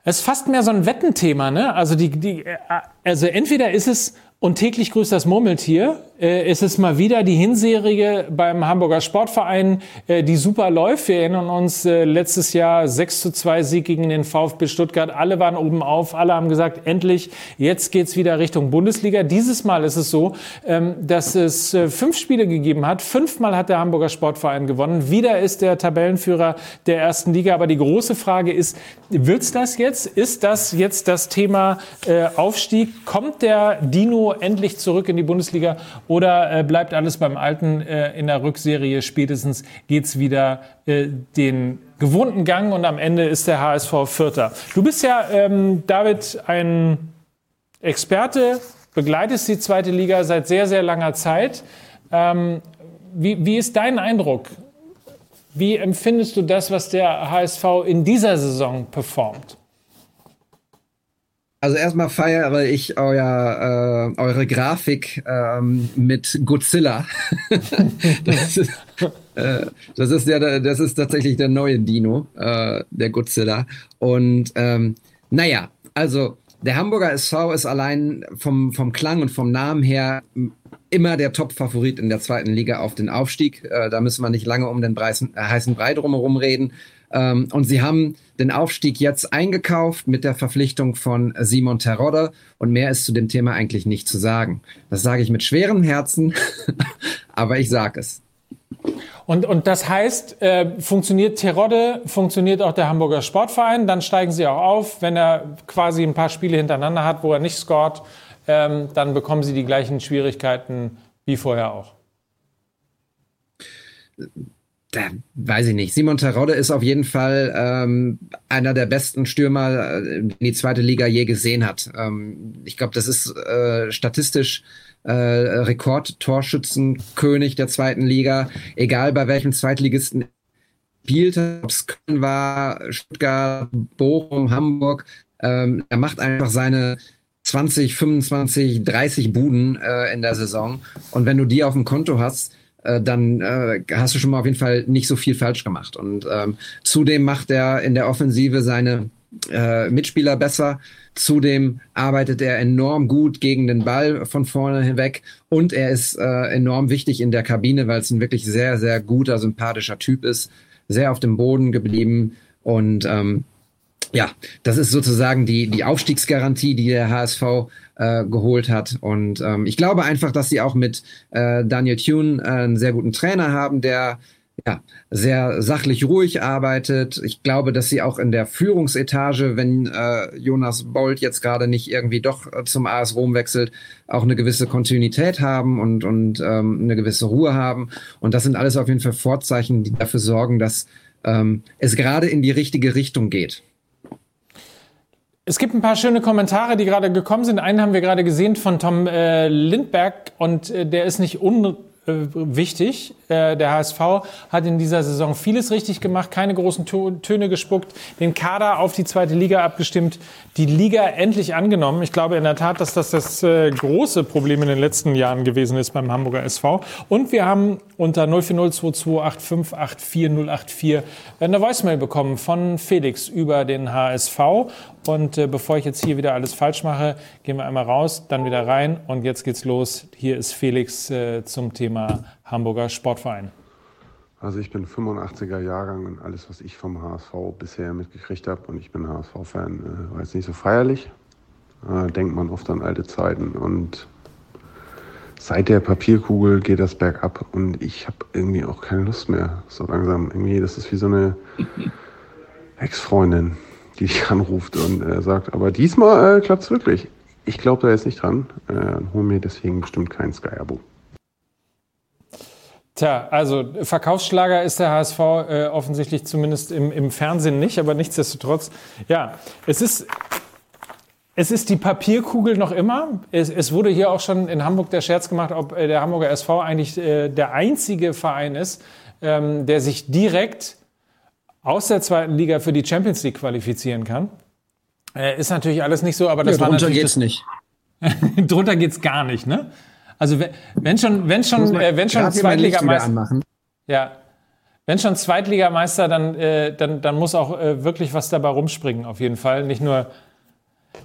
Es ist fast mehr so ein Wettenthema, ne? Also die, die, äh, also entweder ist es und täglich grüßt das Murmeltier. Äh, es ist mal wieder die Hinserie beim Hamburger Sportverein, äh, die super läuft. Wir erinnern uns äh, letztes Jahr 6 zu 2 Sieg gegen den VfB Stuttgart. Alle waren oben auf, alle haben gesagt, endlich, jetzt geht's wieder Richtung Bundesliga. Dieses Mal ist es so, ähm, dass es fünf Spiele gegeben hat. Fünfmal hat der Hamburger Sportverein gewonnen. Wieder ist der Tabellenführer der ersten Liga. Aber die große Frage ist, wird's das jetzt? Ist das jetzt das Thema Aufstieg? Kommt der Dino endlich zurück in die Bundesliga oder äh, bleibt alles beim Alten äh, in der Rückserie? Spätestens geht's wieder äh, den gewohnten Gang und am Ende ist der HSV Vierter. Du bist ja, ähm, David, ein Experte, begleitest die zweite Liga seit sehr, sehr langer Zeit. Ähm, wie, wie ist dein Eindruck? Wie empfindest du das, was der HSV in dieser Saison performt? Also erstmal feiere ich euer, äh, eure Grafik ähm, mit Godzilla. das, ist, äh, das, ist der, das ist tatsächlich der neue Dino, äh, der Godzilla. Und ähm, naja, also der Hamburger SV ist allein vom, vom Klang und vom Namen her immer der Top-Favorit in der zweiten Liga auf den Aufstieg. Äh, da müssen wir nicht lange um den Breisen, äh, heißen Brei drumherum reden. Ähm, und sie haben den Aufstieg jetzt eingekauft mit der Verpflichtung von Simon Terodde. Und mehr ist zu dem Thema eigentlich nicht zu sagen. Das sage ich mit schwerem Herzen, aber ich sage es. Und, und das heißt, äh, funktioniert Terodde, funktioniert auch der Hamburger Sportverein, dann steigen sie auch auf. Wenn er quasi ein paar Spiele hintereinander hat, wo er nicht scored, ähm, dann bekommen sie die gleichen Schwierigkeiten wie vorher auch da weiß ich nicht. Simon Terodde ist auf jeden Fall ähm, einer der besten Stürmer, äh, den die zweite Liga je gesehen hat. Ähm, ich glaube, das ist äh, statistisch äh, Rekordtorschützenkönig der zweiten Liga. Egal bei welchem Zweitligisten spielt, ob es Köln war, Stuttgart, Bochum, Hamburg. Ähm, er macht einfach seine 20, 25, 30 Buden äh, in der Saison. Und wenn du die auf dem Konto hast, dann äh, hast du schon mal auf jeden Fall nicht so viel falsch gemacht. Und ähm, zudem macht er in der Offensive seine äh, Mitspieler besser. Zudem arbeitet er enorm gut gegen den Ball von vorne hinweg und er ist äh, enorm wichtig in der Kabine, weil es ein wirklich sehr, sehr guter, sympathischer Typ ist. Sehr auf dem Boden geblieben und ähm, ja, das ist sozusagen die, die Aufstiegsgarantie, die der HSV äh, geholt hat. Und ähm, ich glaube einfach, dass sie auch mit äh, Daniel Thune äh, einen sehr guten Trainer haben, der ja, sehr sachlich ruhig arbeitet. Ich glaube, dass sie auch in der Führungsetage, wenn äh, Jonas Bolt jetzt gerade nicht irgendwie doch äh, zum AS Rom wechselt, auch eine gewisse Kontinuität haben und, und ähm, eine gewisse Ruhe haben. Und das sind alles auf jeden Fall Vorzeichen, die dafür sorgen, dass ähm, es gerade in die richtige Richtung geht. Es gibt ein paar schöne Kommentare, die gerade gekommen sind. Einen haben wir gerade gesehen von Tom äh, Lindberg und äh, der ist nicht un äh, wichtig. Äh, der HSV hat in dieser Saison vieles richtig gemacht, keine großen Töne gespuckt, den Kader auf die zweite Liga abgestimmt, die Liga endlich angenommen. Ich glaube in der Tat, dass das das äh, große Problem in den letzten Jahren gewesen ist beim Hamburger SV. Und wir haben unter 04022858484 eine Voicemail bekommen von Felix über den HSV. Und äh, bevor ich jetzt hier wieder alles falsch mache, gehen wir einmal raus, dann wieder rein und jetzt geht's los. Hier ist Felix äh, zum Thema Hamburger Sportverein. Also ich bin 85er Jahrgang und alles, was ich vom HSV bisher mitgekriegt habe, und ich bin HSV-Fan, äh, war jetzt nicht so feierlich. Denkt man oft an alte Zeiten und seit der Papierkugel geht das bergab und ich habe irgendwie auch keine Lust mehr. So langsam irgendwie, das ist wie so eine Ex-Freundin die dich anruft und äh, sagt, aber diesmal äh, klappt es wirklich. Ich glaube da jetzt nicht dran äh, und hole mir deswegen bestimmt kein Sky-Abo. Tja, also Verkaufsschlager ist der HSV äh, offensichtlich zumindest im, im Fernsehen nicht, aber nichtsdestotrotz, ja, es ist, es ist die Papierkugel noch immer. Es, es, wurde hier auch schon in Hamburg der Scherz gemacht, ob äh, der Hamburger SV eigentlich äh, der einzige Verein ist, ähm, der sich direkt aus der zweiten Liga für die Champions League qualifizieren kann. Äh, ist natürlich alles nicht so, aber das ja, war natürlich geht's das, nicht. drunter geht's gar nicht, ne? Also wenn schon, wenn schon, äh, wenn schon Zweitligameister, ja, wenn schon Zweitligameister, dann, äh, dann, dann muss auch äh, wirklich was dabei rumspringen, auf jeden Fall. Nicht nur,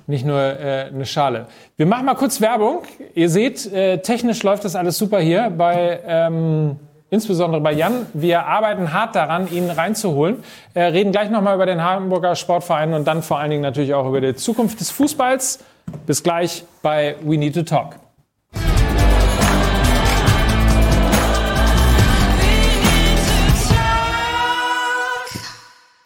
nicht nur äh, eine Schale. Wir machen mal kurz Werbung. Ihr seht, äh, technisch läuft das alles super hier bei ähm, insbesondere bei Jan. Wir arbeiten hart daran, ihn reinzuholen. Äh, reden gleich nochmal über den Hamburger Sportverein und dann vor allen Dingen natürlich auch über die Zukunft des Fußballs. Bis gleich bei We Need to Talk.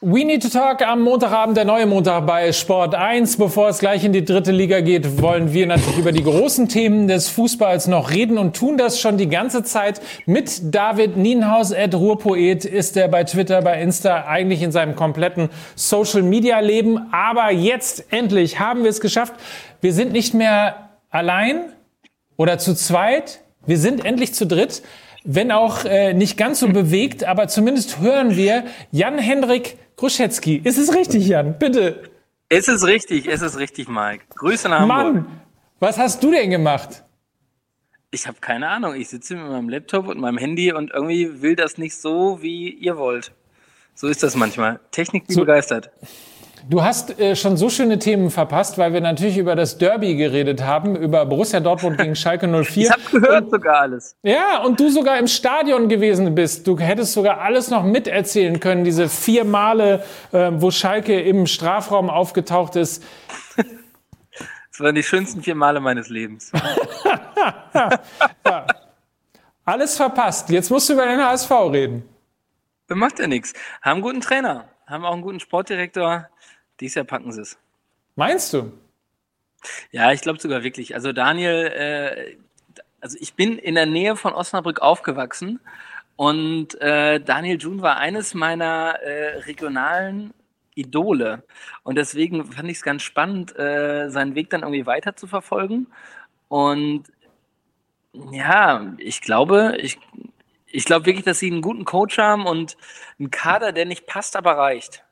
We Need to Talk am Montagabend, der neue Montag bei Sport 1. Bevor es gleich in die dritte Liga geht, wollen wir natürlich über die großen Themen des Fußballs noch reden und tun das schon die ganze Zeit mit David Nienhaus, Ed Ruhrpoet, ist er bei Twitter, bei Insta, eigentlich in seinem kompletten Social Media Leben. Aber jetzt endlich haben wir es geschafft. Wir sind nicht mehr allein oder zu zweit. Wir sind endlich zu dritt. Wenn auch äh, nicht ganz so bewegt, aber zumindest hören wir Jan-Henrik Gruschetzky. Ist es richtig, Jan? Bitte. Es ist richtig, es ist richtig, Mike. Grüße nach Hamburg. Mann, was hast du denn gemacht? Ich habe keine Ahnung. Ich sitze mit meinem Laptop und meinem Handy und irgendwie will das nicht so, wie ihr wollt. So ist das manchmal. Technik so, begeistert. Du hast äh, schon so schöne Themen verpasst, weil wir natürlich über das Derby geredet haben, über Borussia Dortmund gegen Schalke 04. Ich habe gehört und, sogar alles. Ja, und du sogar im Stadion gewesen bist. Du hättest sogar alles noch miterzählen können, diese vier Male, äh, wo Schalke im Strafraum aufgetaucht ist. Das waren die schönsten vier Male meines Lebens. ja. Alles verpasst. Jetzt musst du über den HSV reden. Macht ja nichts. Haben guten Trainer, haben auch einen guten Sportdirektor. Dies Jahr packen sie es. Meinst du? Ja, ich glaube sogar wirklich. Also Daniel, äh, also ich bin in der Nähe von Osnabrück aufgewachsen und äh, Daniel June war eines meiner äh, regionalen Idole. Und deswegen fand ich es ganz spannend, äh, seinen Weg dann irgendwie weiter zu verfolgen. Und ja, ich glaube, ich, ich glaube wirklich, dass sie einen guten Coach haben und einen Kader, der nicht passt, aber reicht.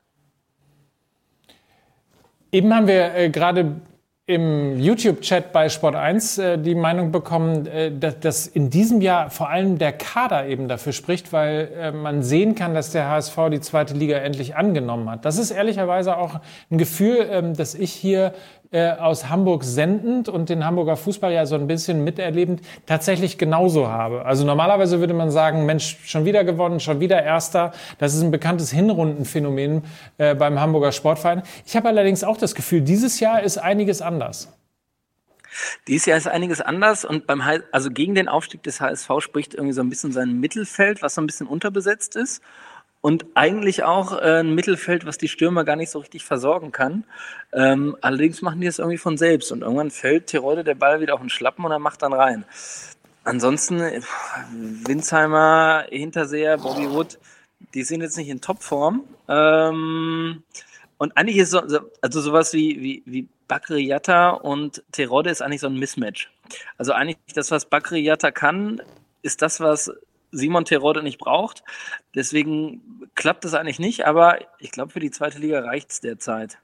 Eben haben wir äh, gerade im YouTube-Chat bei Sport 1 äh, die Meinung bekommen, äh, dass, dass, in diesem Jahr vor allem der Kader eben dafür spricht, weil äh, man sehen kann, dass der HSV die zweite Liga endlich angenommen hat. Das ist ehrlicherweise auch ein Gefühl, ähm, das ich hier äh, aus Hamburg sendend und den Hamburger Fußball ja so ein bisschen miterlebend tatsächlich genauso habe. Also normalerweise würde man sagen, Mensch, schon wieder gewonnen, schon wieder Erster. Das ist ein bekanntes Hinrundenphänomen äh, beim Hamburger Sportverein. Ich habe allerdings auch das Gefühl, dieses Jahr ist einiges anders. Dieses Jahr ist einiges anders und beim also gegen den Aufstieg des HSV spricht irgendwie so ein bisschen sein Mittelfeld, was so ein bisschen unterbesetzt ist und eigentlich auch äh, ein Mittelfeld, was die Stürmer gar nicht so richtig versorgen kann. Ähm, allerdings machen die es irgendwie von selbst und irgendwann fällt Tirode der Ball wieder auf den Schlappen und er macht dann rein. Ansonsten Winsheimer, Hinterseher, Bobby Wood, die sind jetzt nicht in Topform. Ähm, und eigentlich ist so, also sowas wie, wie, wie Bakri Yatta und Terode ist eigentlich so ein Mismatch. Also eigentlich das, was Bakri Yatta kann, ist das, was Simon Terode nicht braucht. Deswegen klappt es eigentlich nicht, aber ich glaube, für die zweite Liga reicht es derzeit.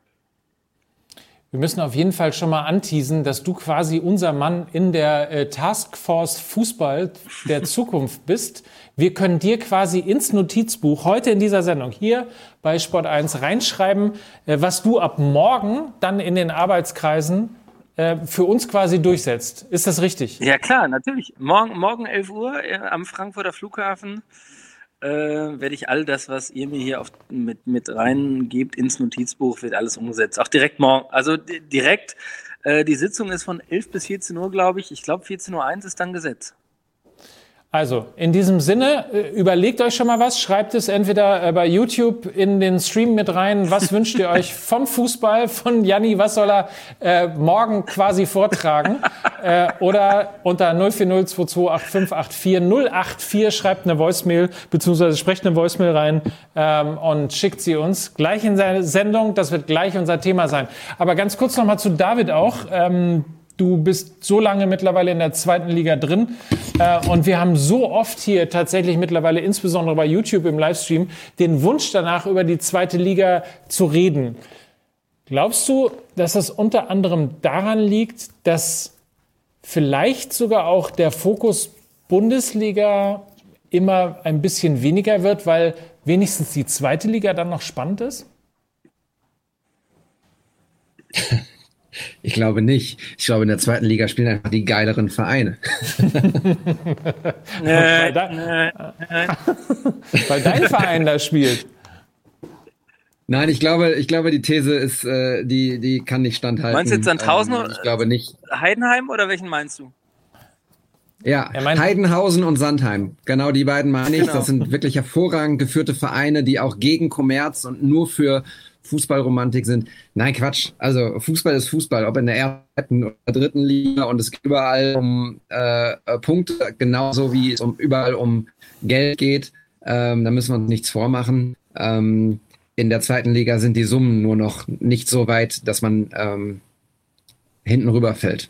Wir müssen auf jeden Fall schon mal anteasen, dass du quasi unser Mann in der äh, Taskforce Fußball der Zukunft bist. Wir können dir quasi ins Notizbuch heute in dieser Sendung hier bei Sport 1 reinschreiben, äh, was du ab morgen dann in den Arbeitskreisen für uns quasi durchsetzt. Ist das richtig? Ja klar, natürlich. Morgen, morgen 11 Uhr äh, am Frankfurter Flughafen äh, werde ich all das, was ihr mir hier auf, mit, mit reingebt ins Notizbuch, wird alles umgesetzt. Auch direkt morgen. Also direkt, äh, die Sitzung ist von 11 bis 14 Uhr, glaube ich. Ich glaube, 14.01 Uhr ist dann Gesetz. Also, in diesem Sinne, äh, überlegt euch schon mal was, schreibt es entweder äh, bei YouTube in den Stream mit rein. Was wünscht ihr euch vom Fußball, von Janni, was soll er äh, morgen quasi vortragen? äh, oder unter 040228584 schreibt eine Voicemail, beziehungsweise sprecht eine Voicemail rein ähm, und schickt sie uns gleich in seine Sendung. Das wird gleich unser Thema sein. Aber ganz kurz noch mal zu David auch. Ähm, Du bist so lange mittlerweile in der zweiten Liga drin. Äh, und wir haben so oft hier tatsächlich mittlerweile, insbesondere bei YouTube im Livestream, den Wunsch danach, über die zweite Liga zu reden. Glaubst du, dass das unter anderem daran liegt, dass vielleicht sogar auch der Fokus Bundesliga immer ein bisschen weniger wird, weil wenigstens die zweite Liga dann noch spannend ist? Ich glaube nicht. Ich glaube, in der zweiten Liga spielen einfach die geileren Vereine. weil, da, weil dein Verein da spielt. Nein, ich glaube, ich glaube, die These ist, äh, die, die kann nicht standhalten. Meinst du jetzt Sandhausen? Ähm, ich glaube nicht. Heidenheim oder welchen meinst du? Ja, Heidenhausen und Sandheim. Genau die beiden meine ich. Genau. Das sind wirklich hervorragend geführte Vereine, die auch gegen Kommerz und nur für Fußballromantik sind. Nein, Quatsch. Also Fußball ist Fußball, ob in der ersten oder dritten Liga und es geht überall um äh, äh, Punkte, genauso wie es um überall um Geld geht. Ähm, da müssen wir uns nichts vormachen. Ähm, in der zweiten Liga sind die Summen nur noch nicht so weit, dass man ähm, hinten rüberfällt.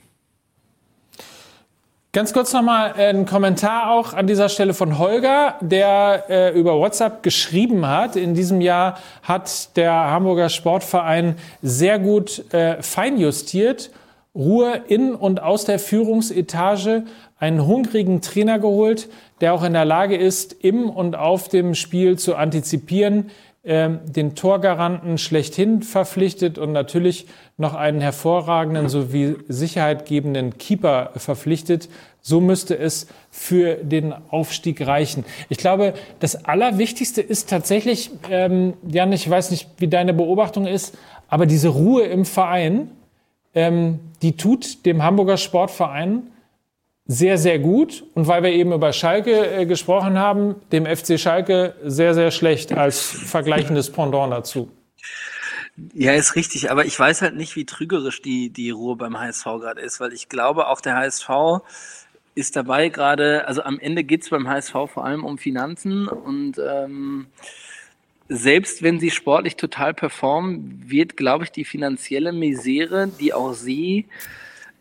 Ganz kurz nochmal ein Kommentar auch an dieser Stelle von Holger, der äh, über WhatsApp geschrieben hat. In diesem Jahr hat der Hamburger Sportverein sehr gut äh, feinjustiert. Ruhe in und aus der Führungsetage, einen hungrigen Trainer geholt, der auch in der Lage ist, im und auf dem Spiel zu antizipieren, ähm, den Torgaranten schlechthin verpflichtet und natürlich noch einen hervorragenden sowie sicherheitgebenden Keeper verpflichtet. So müsste es für den Aufstieg reichen. Ich glaube, das Allerwichtigste ist tatsächlich, ähm, Jan, ich weiß nicht, wie deine Beobachtung ist, aber diese Ruhe im Verein, ähm, die tut dem Hamburger Sportverein sehr, sehr gut. Und weil wir eben über Schalke äh, gesprochen haben, dem FC Schalke sehr, sehr schlecht als vergleichendes Pendant dazu. Ja, ist richtig, aber ich weiß halt nicht, wie trügerisch die, die Ruhe beim HSV gerade ist, weil ich glaube, auch der HSV ist dabei gerade, also am Ende geht's beim HSV vor allem um Finanzen und ähm, selbst wenn sie sportlich total performen, wird, glaube ich, die finanzielle Misere, die auch sie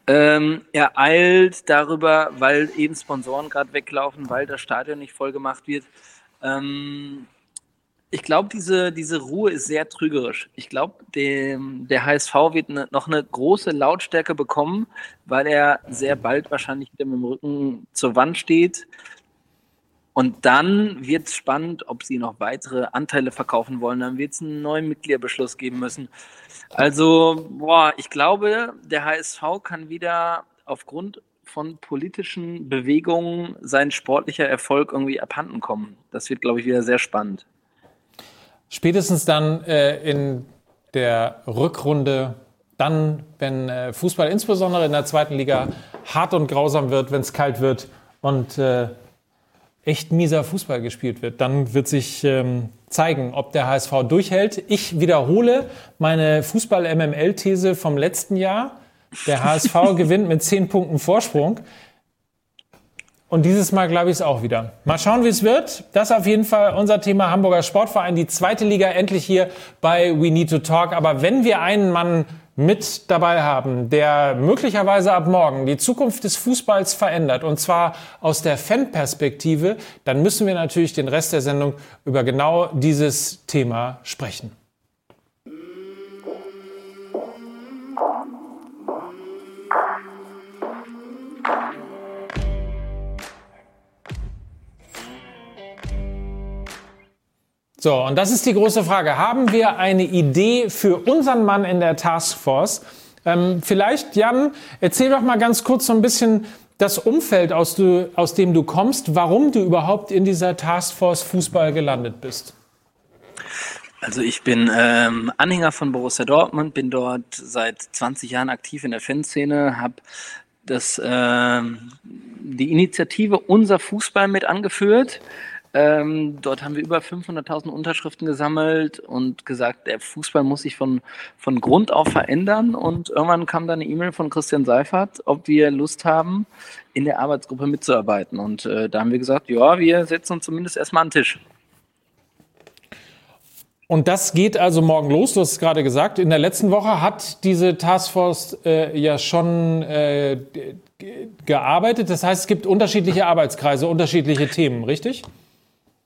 ähm, er eilt darüber, weil eben Sponsoren gerade weglaufen, weil das Stadion nicht voll gemacht wird. Ähm, ich glaube, diese, diese Ruhe ist sehr trügerisch. Ich glaube, der HSV wird ne, noch eine große Lautstärke bekommen, weil er sehr bald wahrscheinlich wieder mit dem Rücken zur Wand steht. Und dann wird es spannend, ob sie noch weitere Anteile verkaufen wollen. Dann wird es einen neuen Mitgliederbeschluss geben müssen. Also, boah, ich glaube, der HSV kann wieder aufgrund von politischen Bewegungen sein sportlicher Erfolg irgendwie abhanden kommen. Das wird, glaube ich, wieder sehr spannend. Spätestens dann äh, in der Rückrunde dann, wenn äh, Fußball insbesondere in der zweiten Liga hart und grausam wird, wenn es kalt wird und äh, echt mieser Fußball gespielt wird, dann wird sich ähm, zeigen, ob der HSV durchhält. Ich wiederhole meine Fußball-MML-These vom letzten Jahr. Der HSV gewinnt mit zehn Punkten Vorsprung. Und dieses Mal glaube ich es auch wieder. Mal schauen, wie es wird. Das ist auf jeden Fall unser Thema Hamburger Sportverein. Die zweite Liga endlich hier bei We Need to Talk. Aber wenn wir einen Mann mit dabei haben, der möglicherweise ab morgen die Zukunft des Fußballs verändert, und zwar aus der Fanperspektive, dann müssen wir natürlich den Rest der Sendung über genau dieses Thema sprechen. So, und das ist die große Frage. Haben wir eine Idee für unseren Mann in der Taskforce? Ähm, vielleicht, Jan, erzähl doch mal ganz kurz so ein bisschen das Umfeld, aus, du, aus dem du kommst, warum du überhaupt in dieser Taskforce Fußball gelandet bist. Also ich bin ähm, Anhänger von Borussia Dortmund, bin dort seit 20 Jahren aktiv in der Fanszene, habe äh, die Initiative Unser Fußball mit angeführt. Ähm, dort haben wir über 500.000 Unterschriften gesammelt und gesagt, der Fußball muss sich von, von Grund auf verändern. Und irgendwann kam dann eine E-Mail von Christian Seifert, ob wir Lust haben, in der Arbeitsgruppe mitzuarbeiten. Und äh, da haben wir gesagt, ja, wir setzen uns zumindest erstmal an den Tisch. Und das geht also morgen los, du hast es gerade gesagt. In der letzten Woche hat diese Taskforce äh, ja schon äh, gearbeitet. Das heißt, es gibt unterschiedliche Arbeitskreise, unterschiedliche Themen, richtig?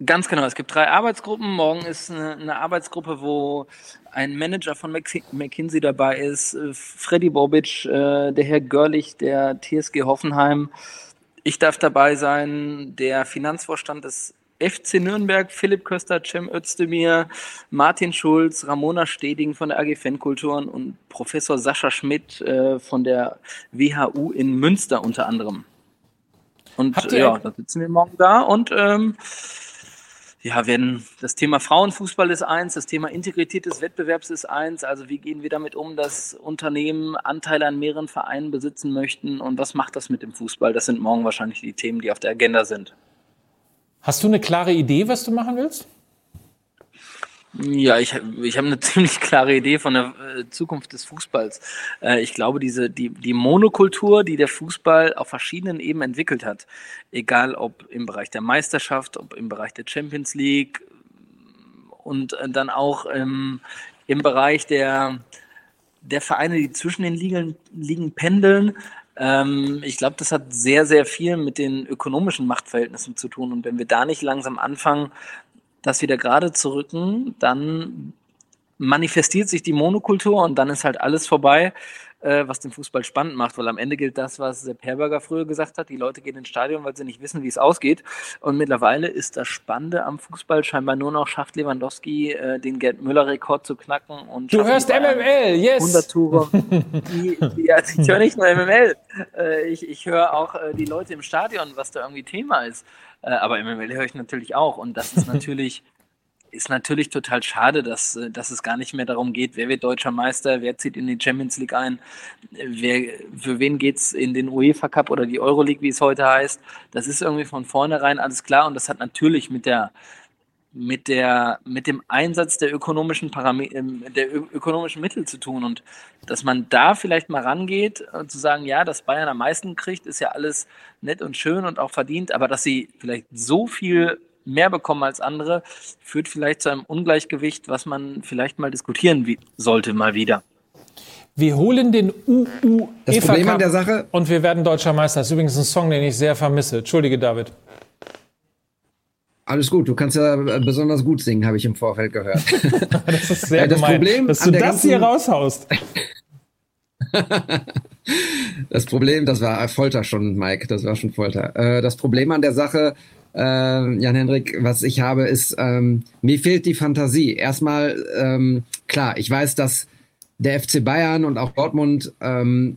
Ganz genau. Es gibt drei Arbeitsgruppen. Morgen ist eine, eine Arbeitsgruppe, wo ein Manager von McKinsey dabei ist, äh, Freddy Bobic, äh, der Herr Görlich, der TSG Hoffenheim. Ich darf dabei sein, der Finanzvorstand des FC Nürnberg, Philipp Köster, Cem Özdemir, Martin Schulz, Ramona Steding von der AG Fankulturen und Professor Sascha Schmidt äh, von der WHU in Münster unter anderem. Und ja, da sitzen wir morgen da und ähm, ja, wenn das Thema Frauenfußball ist eins, das Thema Integrität des Wettbewerbs ist eins. Also wie gehen wir damit um, dass Unternehmen Anteile an mehreren Vereinen besitzen möchten und was macht das mit dem Fußball? Das sind morgen wahrscheinlich die Themen, die auf der Agenda sind. Hast du eine klare Idee, was du machen willst? Ja, ich, ich habe eine ziemlich klare Idee von der äh, Zukunft des Fußballs. Äh, ich glaube, diese, die, die Monokultur, die der Fußball auf verschiedenen Ebenen entwickelt hat, egal ob im Bereich der Meisterschaft, ob im Bereich der Champions League und äh, dann auch ähm, im Bereich der, der Vereine, die zwischen den Ligen, Ligen pendeln, ähm, ich glaube, das hat sehr, sehr viel mit den ökonomischen Machtverhältnissen zu tun. Und wenn wir da nicht langsam anfangen, das wieder gerade zu rücken, dann manifestiert sich die Monokultur und dann ist halt alles vorbei, äh, was den Fußball spannend macht, weil am Ende gilt das, was Sepp Herberger früher gesagt hat, die Leute gehen ins Stadion, weil sie nicht wissen, wie es ausgeht und mittlerweile ist das Spannende am Fußball scheinbar nur noch, schafft Lewandowski äh, den Gerd Müller-Rekord zu knacken und Du hörst MML, yes! 100 Tore. die, die, also ich höre nicht nur MML, äh, ich, ich höre auch äh, die Leute im Stadion, was da irgendwie Thema ist. Äh, aber MML höre ich natürlich auch. Und das ist natürlich, ist natürlich total schade, dass, äh, dass es gar nicht mehr darum geht, wer wird deutscher Meister, wer zieht in die Champions League ein, wer, für wen geht es in den UEFA Cup oder die Euroleague, wie es heute heißt. Das ist irgendwie von vornherein alles klar und das hat natürlich mit der mit der mit dem Einsatz der ökonomischen Parameter ähm, der ökonomischen Mittel zu tun und dass man da vielleicht mal rangeht und zu sagen, ja, dass Bayern am meisten kriegt, ist ja alles nett und schön und auch verdient, aber dass sie vielleicht so viel mehr bekommen als andere, führt vielleicht zu einem Ungleichgewicht, was man vielleicht mal diskutieren sollte mal wieder. Wir holen den UU das Problem an der Sache und wir werden deutscher Meister. Das ist übrigens ein Song, den ich sehr vermisse. Entschuldige, David. Alles gut, du kannst ja äh, besonders gut singen, habe ich im Vorfeld gehört. das ist sehr das gemein, Problem dass du das ganzen... hier raushaust. das Problem, das war Folter schon, Mike, das war schon Folter. Äh, das Problem an der Sache, äh, Jan-Hendrik, was ich habe, ist, ähm, mir fehlt die Fantasie. Erstmal, ähm, klar, ich weiß, dass der FC Bayern und auch Dortmund ähm,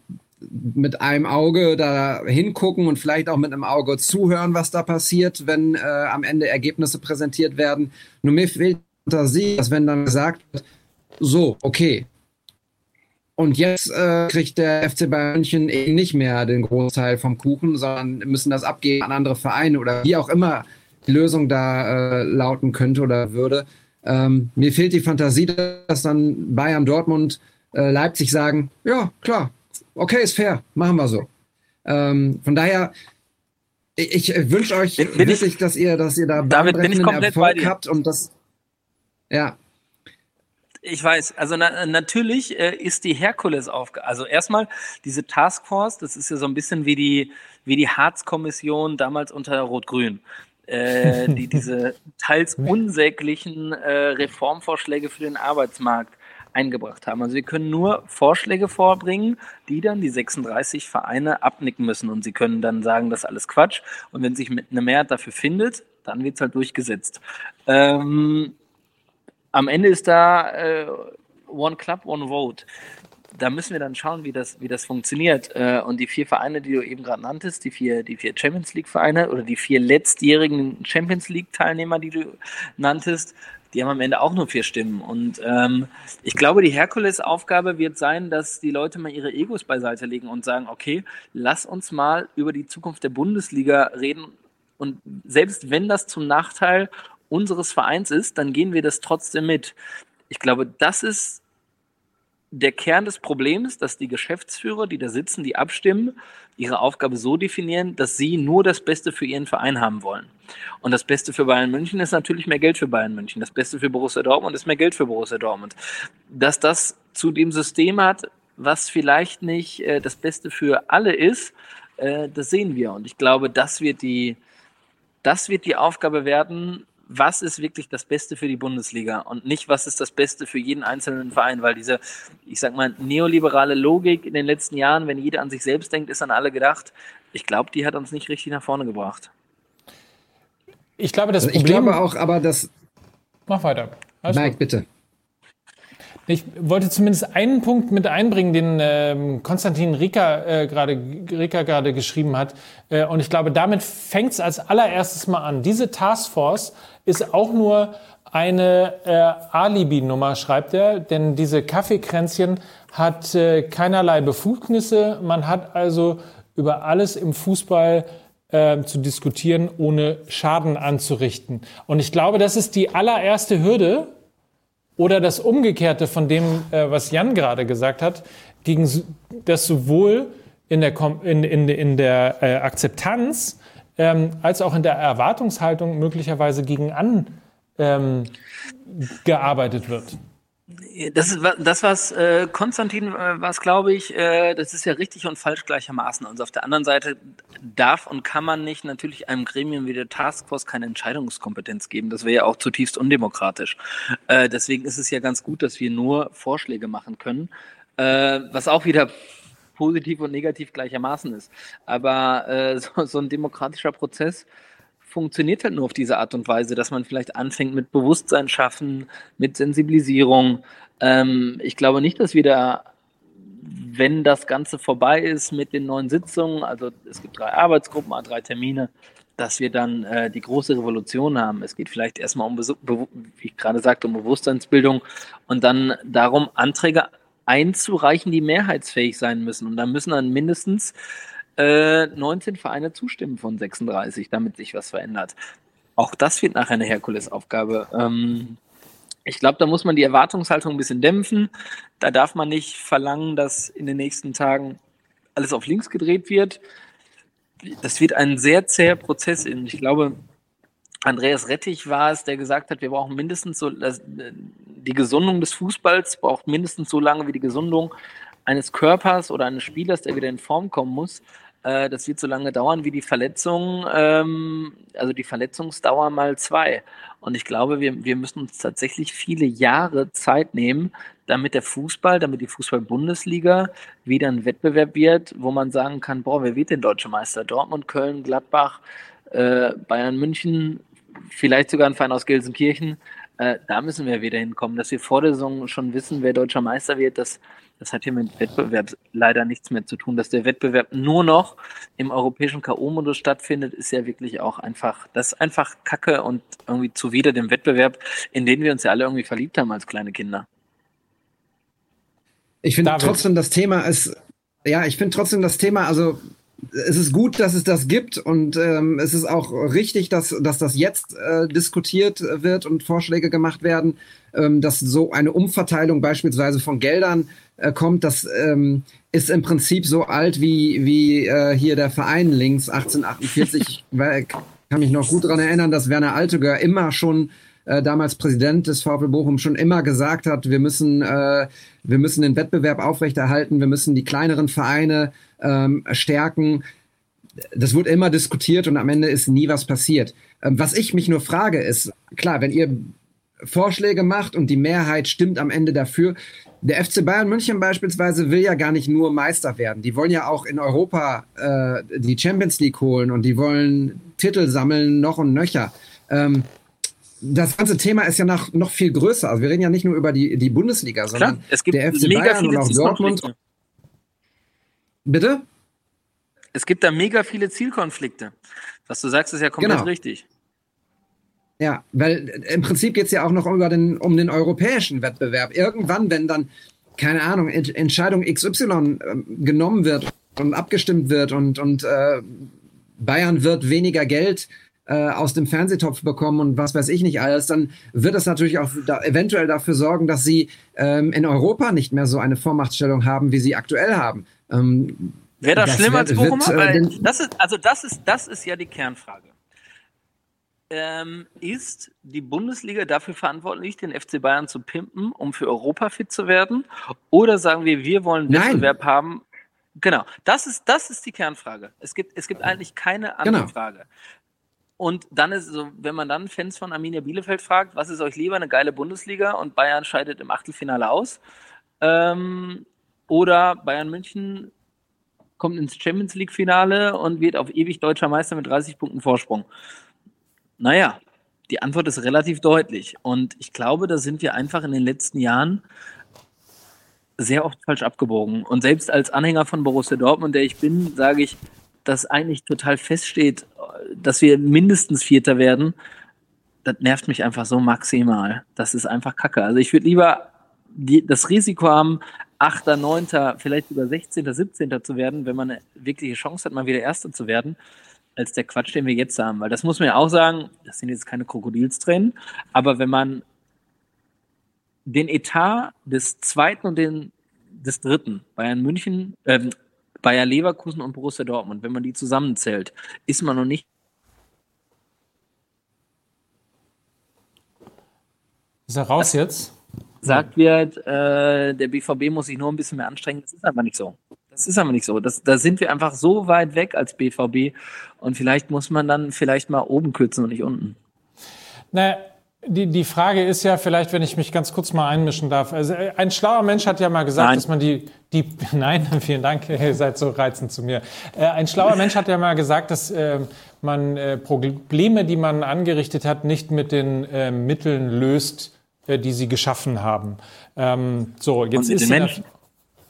mit einem Auge da hingucken und vielleicht auch mit einem Auge zuhören, was da passiert, wenn äh, am Ende Ergebnisse präsentiert werden. Nur mir fehlt Fantasie, dass wenn dann gesagt wird, so, okay. Und jetzt äh, kriegt der FC Bayern München eben nicht mehr den Großteil vom Kuchen, sondern müssen das abgeben an andere Vereine oder wie auch immer die Lösung da äh, lauten könnte oder würde. Ähm, mir fehlt die Fantasie, dass dann Bayern, Dortmund, äh, Leipzig sagen, ja, klar, okay, ist fair, machen wir so. Ähm, von daher, ich, ich wünsche euch bin, bin wirklich, ich, dass ihr, dass ihr da damit bin ich komplett Erfolg habt und das, ja, ich weiß, also na, natürlich äh, ist die Herkulesaufgabe, also erstmal diese Taskforce, das ist ja so ein bisschen wie die, wie die Harz-Kommission damals unter Rot-Grün. Äh, die diese teils unsäglichen äh, Reformvorschläge für den Arbeitsmarkt eingebracht haben. Also wir können nur Vorschläge vorbringen, die dann die 36 Vereine abnicken müssen. Und sie können dann sagen, das ist alles Quatsch. Und wenn sich eine Mehrheit dafür findet, dann wird es halt durchgesetzt. Ähm, am Ende ist da äh, One Club, One Vote. Da müssen wir dann schauen, wie das, wie das funktioniert. Äh, und die vier Vereine, die du eben gerade nanntest, die vier, die vier Champions League-Vereine oder die vier letztjährigen Champions League-Teilnehmer, die du nanntest, die haben am Ende auch nur vier Stimmen. Und ähm, ich glaube, die Herkules-Aufgabe wird sein, dass die Leute mal ihre Egos beiseite legen und sagen, okay, lass uns mal über die Zukunft der Bundesliga reden. Und selbst wenn das zum Nachteil unseres Vereins ist, dann gehen wir das trotzdem mit. Ich glaube, das ist der Kern des Problems, dass die Geschäftsführer, die da sitzen, die abstimmen, ihre Aufgabe so definieren, dass sie nur das Beste für ihren Verein haben wollen. Und das Beste für Bayern München ist natürlich mehr Geld für Bayern München. Das Beste für Borussia Dortmund ist mehr Geld für Borussia Dortmund. Dass das zu dem System hat, was vielleicht nicht äh, das Beste für alle ist, äh, das sehen wir. Und ich glaube, das wird die, das wird die Aufgabe werden, was ist wirklich das Beste für die Bundesliga und nicht, was ist das Beste für jeden einzelnen Verein, weil diese, ich sag mal, neoliberale Logik in den letzten Jahren, wenn jeder an sich selbst denkt, ist an alle gedacht. Ich glaube, die hat uns nicht richtig nach vorne gebracht. Ich glaube, das also Problem. Ich glaube auch, aber das. Mach weiter. Alles Mike, bitte. Ich wollte zumindest einen Punkt mit einbringen, den ähm, Konstantin Rika äh, gerade Rika gerade geschrieben hat. Äh, und ich glaube, damit fängt es als allererstes mal an. Diese Taskforce ist auch nur eine äh, Alibi-Nummer, schreibt er, denn diese Kaffeekränzchen hat äh, keinerlei Befugnisse. Man hat also über alles im Fußball äh, zu diskutieren, ohne Schaden anzurichten. Und ich glaube, das ist die allererste Hürde, oder das Umgekehrte von dem, äh, was Jan gerade gesagt hat, gegen das sowohl in der, in, in, in der äh, Akzeptanz ähm, als auch in der Erwartungshaltung möglicherweise gegen an ähm, gearbeitet wird. Das ist das, was äh, Konstantin äh, was, glaube ich, äh, das ist ja richtig und falsch gleichermaßen. Also auf der anderen Seite darf und kann man nicht natürlich einem Gremium wie der Taskforce keine Entscheidungskompetenz geben. Das wäre ja auch zutiefst undemokratisch. Äh, deswegen ist es ja ganz gut, dass wir nur Vorschläge machen können, äh, was auch wieder positiv und negativ gleichermaßen ist. Aber äh, so, so ein demokratischer Prozess funktioniert halt nur auf diese Art und Weise, dass man vielleicht anfängt mit Bewusstsein schaffen, mit Sensibilisierung. Ähm, ich glaube nicht, dass wir da, wenn das Ganze vorbei ist mit den neuen Sitzungen, also es gibt drei Arbeitsgruppen, drei Termine, dass wir dann äh, die große Revolution haben. Es geht vielleicht erstmal um, wie ich gerade sagte, um Bewusstseinsbildung und dann darum, Anträge einzureichen, die mehrheitsfähig sein müssen. Und da müssen dann mindestens äh, 19 Vereine zustimmen von 36, damit sich was verändert. Auch das wird nachher eine Herkulesaufgabe. Ähm, ich glaube, da muss man die Erwartungshaltung ein bisschen dämpfen. Da darf man nicht verlangen, dass in den nächsten Tagen alles auf links gedreht wird. Das wird ein sehr zäher Prozess. Ich glaube, Andreas Rettich war es, der gesagt hat, wir brauchen mindestens so, die Gesundung des Fußballs braucht mindestens so lange wie die Gesundung eines Körpers oder eines Spielers, der wieder in Form kommen muss. Äh, das wird so lange dauern wie die Verletzung, ähm, also die Verletzungsdauer mal zwei. Und ich glaube, wir, wir müssen uns tatsächlich viele Jahre Zeit nehmen, damit der Fußball, damit die Fußball-Bundesliga wieder ein Wettbewerb wird, wo man sagen kann, boah, wer wird denn deutsche Meister? Dortmund, Köln, Gladbach, äh, Bayern München, vielleicht sogar ein Verein aus Gelsenkirchen. Äh, da müssen wir wieder hinkommen, dass wir vor der Saison schon wissen, wer deutscher Meister wird. Das, das hat hier mit Wettbewerb leider nichts mehr zu tun. Dass der Wettbewerb nur noch im europäischen K.O.-Modus stattfindet, ist ja wirklich auch einfach, das ist einfach Kacke und irgendwie zuwider dem Wettbewerb, in den wir uns ja alle irgendwie verliebt haben als kleine Kinder. Ich finde trotzdem das Thema ist, ja, ich finde trotzdem das Thema, also es ist gut, dass es das gibt und ähm, es ist auch richtig, dass, dass das jetzt äh, diskutiert wird und Vorschläge gemacht werden, ähm, dass so eine Umverteilung beispielsweise von Geldern äh, kommt. Das ähm, ist im Prinzip so alt wie, wie äh, hier der Verein links 1848. ich kann mich noch gut daran erinnern, dass Werner Alteger immer schon äh, damals Präsident des VfL Bochum schon immer gesagt hat, wir müssen, äh, wir müssen den Wettbewerb aufrechterhalten, wir müssen die kleineren Vereine ähm, stärken. Das wurde immer diskutiert und am Ende ist nie was passiert. Ähm, was ich mich nur frage ist, klar, wenn ihr Vorschläge macht und die Mehrheit stimmt am Ende dafür, der FC Bayern München beispielsweise will ja gar nicht nur Meister werden. Die wollen ja auch in Europa äh, die Champions League holen und die wollen Titel sammeln, noch und nöcher. Ähm, das ganze Thema ist ja noch, noch viel größer. Also wir reden ja nicht nur über die, die Bundesliga, sondern Klar, es gibt der FC Bayern und auch Dortmund. Bitte? Es gibt da mega viele Zielkonflikte. Was du sagst, ist ja komplett genau. richtig. Ja, weil im Prinzip geht es ja auch noch über den, um den europäischen Wettbewerb. Irgendwann, wenn dann, keine Ahnung, Entscheidung XY äh, genommen wird und abgestimmt wird und, und äh, Bayern wird weniger Geld äh, aus dem Fernsehtopf bekommen und was weiß ich nicht alles, dann wird es natürlich auch da eventuell dafür sorgen, dass sie ähm, in Europa nicht mehr so eine Vormachtstellung haben, wie sie aktuell haben. Ähm, Wäre das, das schlimmer als Bochumer? Äh, das ist, also das ist, das ist ja die Kernfrage. Ähm, ist die Bundesliga dafür verantwortlich, den FC Bayern zu pimpen, um für Europa fit zu werden? Oder sagen wir, wir wollen Wettbewerb Nein. haben? Genau, das ist, das ist die Kernfrage. Es gibt, es gibt eigentlich keine andere genau. Frage. Und dann ist so, wenn man dann Fans von Arminia Bielefeld fragt, was ist euch lieber, eine geile Bundesliga und Bayern scheidet im Achtelfinale aus? Ähm, oder Bayern München kommt ins Champions League-Finale und wird auf ewig deutscher Meister mit 30 Punkten Vorsprung. Naja, die Antwort ist relativ deutlich. Und ich glaube, da sind wir einfach in den letzten Jahren sehr oft falsch abgebogen. Und selbst als Anhänger von Borussia Dortmund, der ich bin, sage ich, dass eigentlich total feststeht, dass wir mindestens Vierter werden, das nervt mich einfach so maximal. Das ist einfach Kacke. Also ich würde lieber die, das Risiko haben, Achter, Neunter, vielleicht sogar 16., 17. zu werden, wenn man eine wirkliche Chance hat, mal wieder Erster zu werden, als der Quatsch, den wir jetzt haben. Weil das muss man ja auch sagen, das sind jetzt keine Krokodilstränen, aber wenn man den Etat des zweiten und den des dritten, Bayern München, äh, Bayer Leverkusen und Borussia Dortmund, wenn man die zusammenzählt, ist man noch nicht Ist er raus jetzt? Sagt wird, äh, der BVB muss sich nur ein bisschen mehr anstrengen. Das ist aber nicht so. Das ist aber nicht so. Das, da sind wir einfach so weit weg als BVB und vielleicht muss man dann vielleicht mal oben kürzen und nicht unten. Naja, die, die Frage ist ja vielleicht, wenn ich mich ganz kurz mal einmischen darf. Also ein schlauer Mensch hat ja mal gesagt, nein. dass man die, die, nein, vielen Dank, ihr seid so reizend zu mir. Äh, ein schlauer Mensch hat ja mal gesagt, dass äh, man äh, Probleme, die man angerichtet hat, nicht mit den äh, Mitteln löst, äh, die sie geschaffen haben. Ähm, so, jetzt ist den Menschen.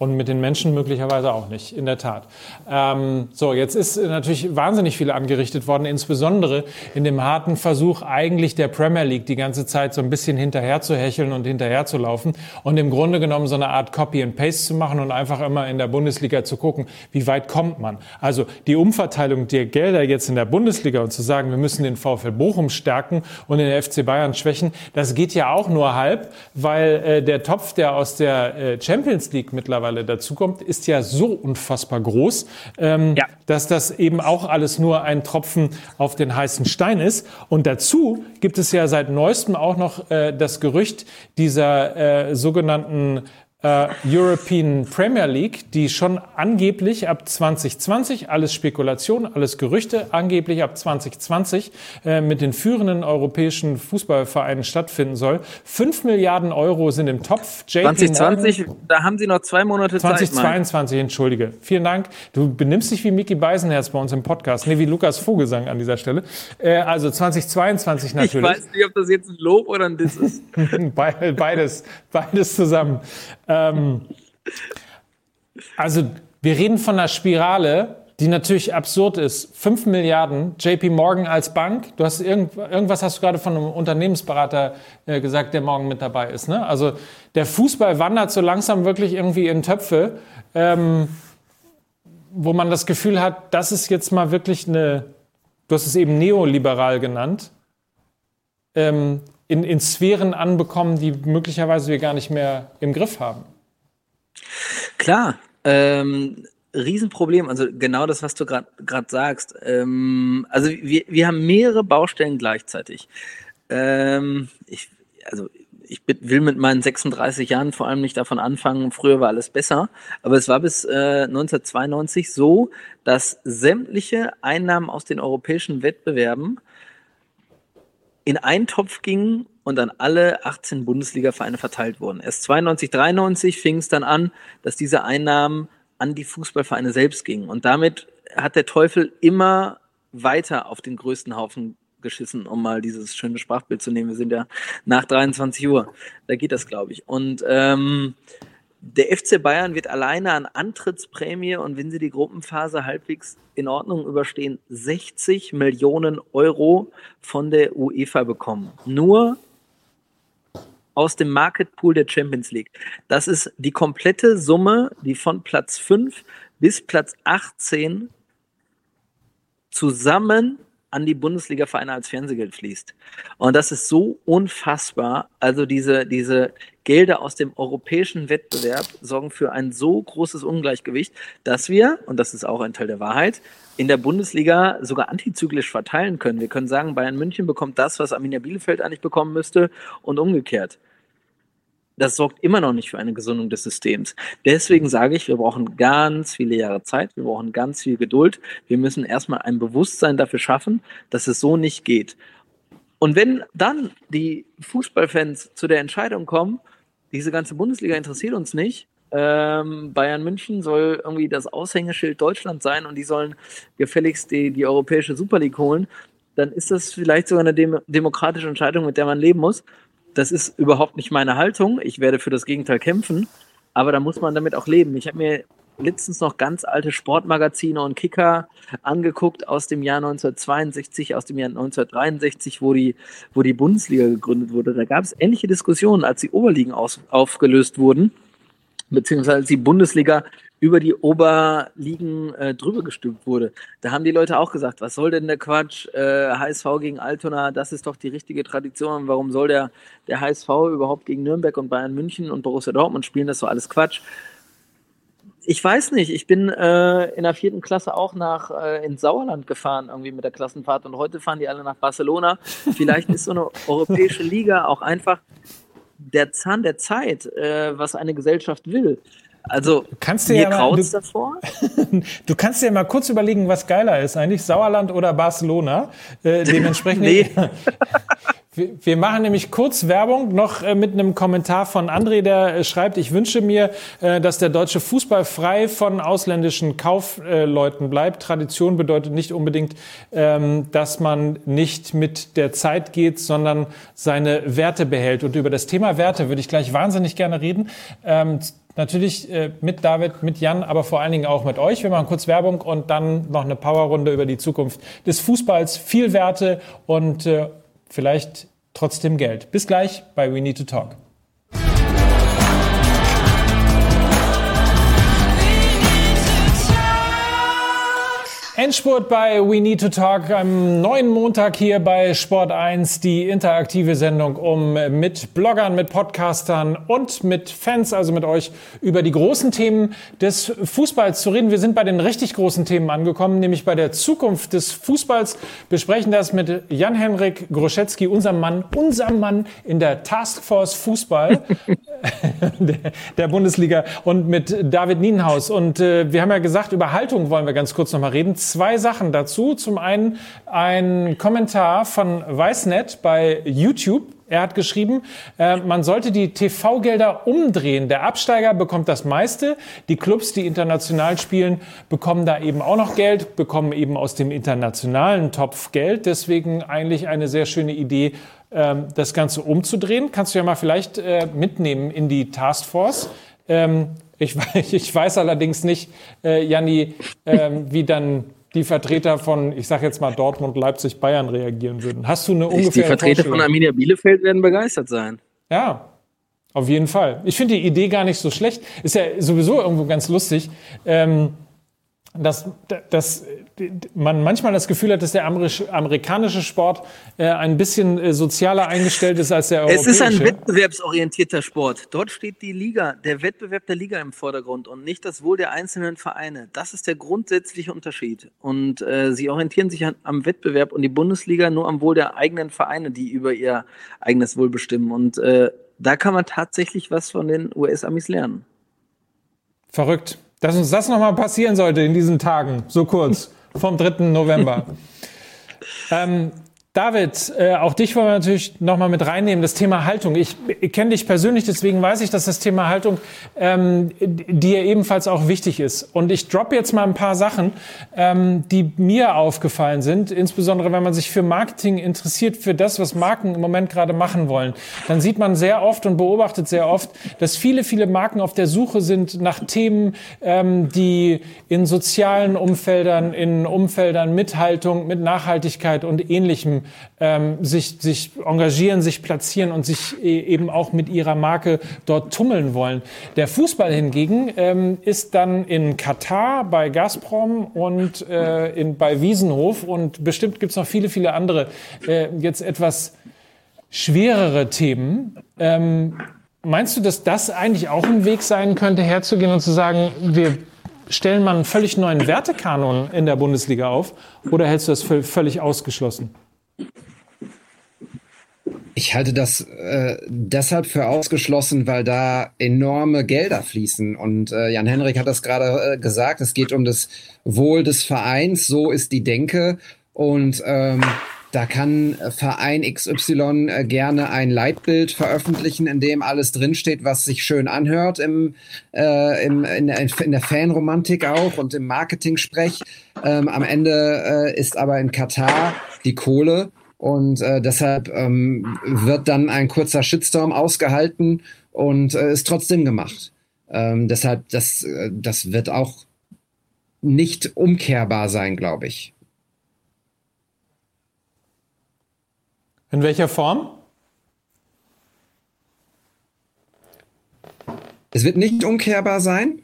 Und mit den Menschen möglicherweise auch nicht, in der Tat. Ähm, so, jetzt ist natürlich wahnsinnig viel angerichtet worden, insbesondere in dem harten Versuch, eigentlich der Premier League die ganze Zeit so ein bisschen hinterher zu hecheln und hinterher zu laufen und im Grunde genommen so eine Art Copy and Paste zu machen und einfach immer in der Bundesliga zu gucken, wie weit kommt man. Also die Umverteilung der Gelder jetzt in der Bundesliga und zu sagen, wir müssen den VfL Bochum stärken und den FC Bayern schwächen, das geht ja auch nur halb, weil äh, der Topf, der aus der äh, Champions League mittlerweile mittlerweile dazukommt, ist ja so unfassbar groß, ähm, ja. dass das eben auch alles nur ein Tropfen auf den heißen Stein ist. Und dazu gibt es ja seit neuestem auch noch äh, das Gerücht dieser äh, sogenannten äh, European Premier League, die schon angeblich ab 2020, alles Spekulation, alles Gerüchte, angeblich ab 2020 äh, mit den führenden europäischen Fußballvereinen stattfinden soll. Fünf Milliarden Euro sind im Topf. JP 2020, Morgan, da haben Sie noch zwei Monate 2022, Zeit. 2022, entschuldige. Vielen Dank. Du benimmst dich wie Mickey Beisenherz bei uns im Podcast. Nee, wie Lukas Vogelsang an dieser Stelle. Äh, also 2022 natürlich. Ich weiß nicht, ob das jetzt ein Lob oder ein Diss ist. beides, beides zusammen. Ähm, also wir reden von einer Spirale, die natürlich absurd ist. 5 Milliarden, JP Morgan als Bank. Du hast irgend, irgendwas hast du gerade von einem Unternehmensberater äh, gesagt, der morgen mit dabei ist. Ne? Also der Fußball wandert so langsam wirklich irgendwie in Töpfe, ähm, wo man das Gefühl hat, das ist jetzt mal wirklich eine, du hast es eben neoliberal genannt, ähm, in, in Sphären anbekommen, die möglicherweise wir gar nicht mehr im Griff haben. Klar, ähm, Riesenproblem, also genau das, was du gerade sagst. Ähm, also wir, wir haben mehrere Baustellen gleichzeitig. Ähm, ich, also ich will mit meinen 36 Jahren vor allem nicht davon anfangen, früher war alles besser, aber es war bis äh, 1992 so, dass sämtliche Einnahmen aus den europäischen Wettbewerben in einen Topf gingen und an alle 18 Bundesliga-Vereine verteilt wurden. Erst 92, 93 fing es dann an, dass diese Einnahmen an die Fußballvereine selbst gingen. Und damit hat der Teufel immer weiter auf den größten Haufen geschissen, um mal dieses schöne Sprachbild zu nehmen. Wir sind ja nach 23 Uhr. Da geht das, glaube ich. Und ähm, der FC Bayern wird alleine an Antrittsprämie und wenn sie die Gruppenphase halbwegs in Ordnung überstehen, 60 Millionen Euro von der UEFA bekommen. Nur aus dem Market Pool der Champions League. Das ist die komplette Summe, die von Platz 5 bis Platz 18 zusammen an die Bundesliga-Vereine als Fernsehgeld fließt. Und das ist so unfassbar. Also diese, diese Gelder aus dem europäischen Wettbewerb sorgen für ein so großes Ungleichgewicht, dass wir, und das ist auch ein Teil der Wahrheit, in der Bundesliga sogar antizyklisch verteilen können. Wir können sagen, Bayern München bekommt das, was Arminia Bielefeld eigentlich bekommen müsste und umgekehrt das sorgt immer noch nicht für eine Gesundung des Systems. Deswegen sage ich, wir brauchen ganz viele Jahre Zeit, wir brauchen ganz viel Geduld. Wir müssen erstmal ein Bewusstsein dafür schaffen, dass es so nicht geht. Und wenn dann die Fußballfans zu der Entscheidung kommen, diese ganze Bundesliga interessiert uns nicht, ähm, Bayern München soll irgendwie das Aushängeschild Deutschland sein und die sollen gefälligst die, die europäische Super League holen, dann ist das vielleicht sogar eine dem demokratische Entscheidung, mit der man leben muss das ist überhaupt nicht meine Haltung. Ich werde für das Gegenteil kämpfen, aber da muss man damit auch leben. Ich habe mir letztens noch ganz alte Sportmagazine und Kicker angeguckt aus dem Jahr 1962, aus dem Jahr 1963, wo die, wo die Bundesliga gegründet wurde. Da gab es ähnliche Diskussionen, als die Oberligen aus, aufgelöst wurden, beziehungsweise als die Bundesliga über die Oberligen äh, drüber gestülpt wurde. Da haben die Leute auch gesagt, was soll denn der Quatsch? Äh, HSV gegen Altona, das ist doch die richtige Tradition. Warum soll der, der HSV überhaupt gegen Nürnberg und Bayern München und Borussia Dortmund spielen? Das ist doch alles Quatsch. Ich weiß nicht, ich bin äh, in der vierten Klasse auch nach äh, ins Sauerland gefahren, irgendwie mit der Klassenfahrt und heute fahren die alle nach Barcelona. Vielleicht ist so eine europäische Liga auch einfach der Zahn der Zeit, äh, was eine Gesellschaft will. Also, kannst mir ja mal, du, davor. du kannst dir mal kurz überlegen, was geiler ist, eigentlich Sauerland oder Barcelona. Äh, dementsprechend. nee. Wir machen nämlich kurz Werbung noch äh, mit einem Kommentar von André, der äh, schreibt, ich wünsche mir, äh, dass der deutsche Fußball frei von ausländischen Kaufleuten bleibt. Tradition bedeutet nicht unbedingt, ähm, dass man nicht mit der Zeit geht, sondern seine Werte behält. Und über das Thema Werte würde ich gleich wahnsinnig gerne reden. Natürlich mit David, mit Jan, aber vor allen Dingen auch mit euch. Wir machen kurz Werbung und dann noch eine Powerrunde über die Zukunft des Fußballs. Viel Werte und vielleicht trotzdem Geld. Bis gleich bei We Need to Talk. Endspurt bei We Need to Talk am neuen Montag hier bei Sport 1, die interaktive Sendung, um mit Bloggern, mit Podcastern und mit Fans, also mit euch, über die großen Themen des Fußballs zu reden. Wir sind bei den richtig großen Themen angekommen, nämlich bei der Zukunft des Fußballs. Besprechen das mit Jan-Henrik Groschetzky, unserem Mann, unserem Mann in der Taskforce Fußball der, der, Bundesliga und mit David Nienhaus. Und äh, wir haben ja gesagt, über Haltung wollen wir ganz kurz nochmal reden zwei Sachen dazu. Zum einen ein Kommentar von Weißnet bei YouTube. Er hat geschrieben, äh, man sollte die TV-Gelder umdrehen. Der Absteiger bekommt das meiste. Die Clubs, die international spielen, bekommen da eben auch noch Geld, bekommen eben aus dem internationalen Topf Geld. Deswegen eigentlich eine sehr schöne Idee, äh, das Ganze umzudrehen. Kannst du ja mal vielleicht äh, mitnehmen in die Taskforce. Ähm, Ich, ich weiß allerdings nicht, äh, Janni, äh, wie dann die Vertreter von, ich sage jetzt mal Dortmund, Leipzig, Bayern reagieren würden. Hast du eine ungefähre Die Vertreter von Arminia Bielefeld werden begeistert sein. Ja, auf jeden Fall. Ich finde die Idee gar nicht so schlecht. Ist ja sowieso irgendwo ganz lustig. Ähm, dass, dass man manchmal das Gefühl hat, dass der amerikanische Sport äh, ein bisschen äh, sozialer eingestellt ist als der europäische. Es ist ein wettbewerbsorientierter Sport. Dort steht die Liga, der Wettbewerb der Liga im Vordergrund und nicht das Wohl der einzelnen Vereine. Das ist der grundsätzliche Unterschied. Und äh, sie orientieren sich an, am Wettbewerb und die Bundesliga nur am Wohl der eigenen Vereine, die über ihr eigenes Wohl bestimmen. Und äh, da kann man tatsächlich was von den US-Amis lernen. Verrückt. Dass uns das nochmal passieren sollte in diesen Tagen, so kurz, vom 3. November. ähm, David, äh, auch dich wollen wir natürlich nochmal mit reinnehmen, das Thema Haltung. Ich, ich kenne dich persönlich, deswegen weiß ich, dass das Thema Haltung ähm, dir ebenfalls auch wichtig ist. Und ich droppe jetzt mal ein paar Sachen, ähm, die mir aufgefallen sind, insbesondere wenn man sich für Marketing interessiert, für das, was Marken im Moment gerade machen wollen. Dann sieht man sehr oft und beobachtet sehr oft, dass viele, viele Marken auf der Suche sind nach Themen, ähm, die in sozialen Umfeldern, in Umfeldern mit Haltung, mit Nachhaltigkeit und ähnlichem ähm, sich, sich engagieren, sich platzieren und sich e-, eben auch mit ihrer Marke dort tummeln wollen. Der Fußball hingegen ähm, ist dann in Katar bei Gazprom und äh, in, bei Wiesenhof und bestimmt gibt es noch viele, viele andere äh, jetzt etwas schwerere Themen. Ähm, meinst du, dass das eigentlich auch ein Weg sein könnte, herzugehen und zu sagen, wir stellen mal einen völlig neuen Wertekanon in der Bundesliga auf? Oder hältst du das völlig ausgeschlossen? Ich halte das äh, deshalb für ausgeschlossen, weil da enorme Gelder fließen. Und äh, Jan Henrik hat das gerade äh, gesagt, es geht um das Wohl des Vereins, so ist die Denke. Und ähm, da kann Verein XY äh, gerne ein Leitbild veröffentlichen, in dem alles drinsteht, was sich schön anhört im, äh, im, in, der, in der Fanromantik auch und im Marketing-Sprech. Ähm, am Ende äh, ist aber in Katar die Kohle und äh, deshalb ähm, wird dann ein kurzer Shitstorm ausgehalten und äh, ist trotzdem gemacht. Ähm, deshalb, das, äh, das wird auch nicht umkehrbar sein, glaube ich. In welcher Form? Es wird nicht umkehrbar sein.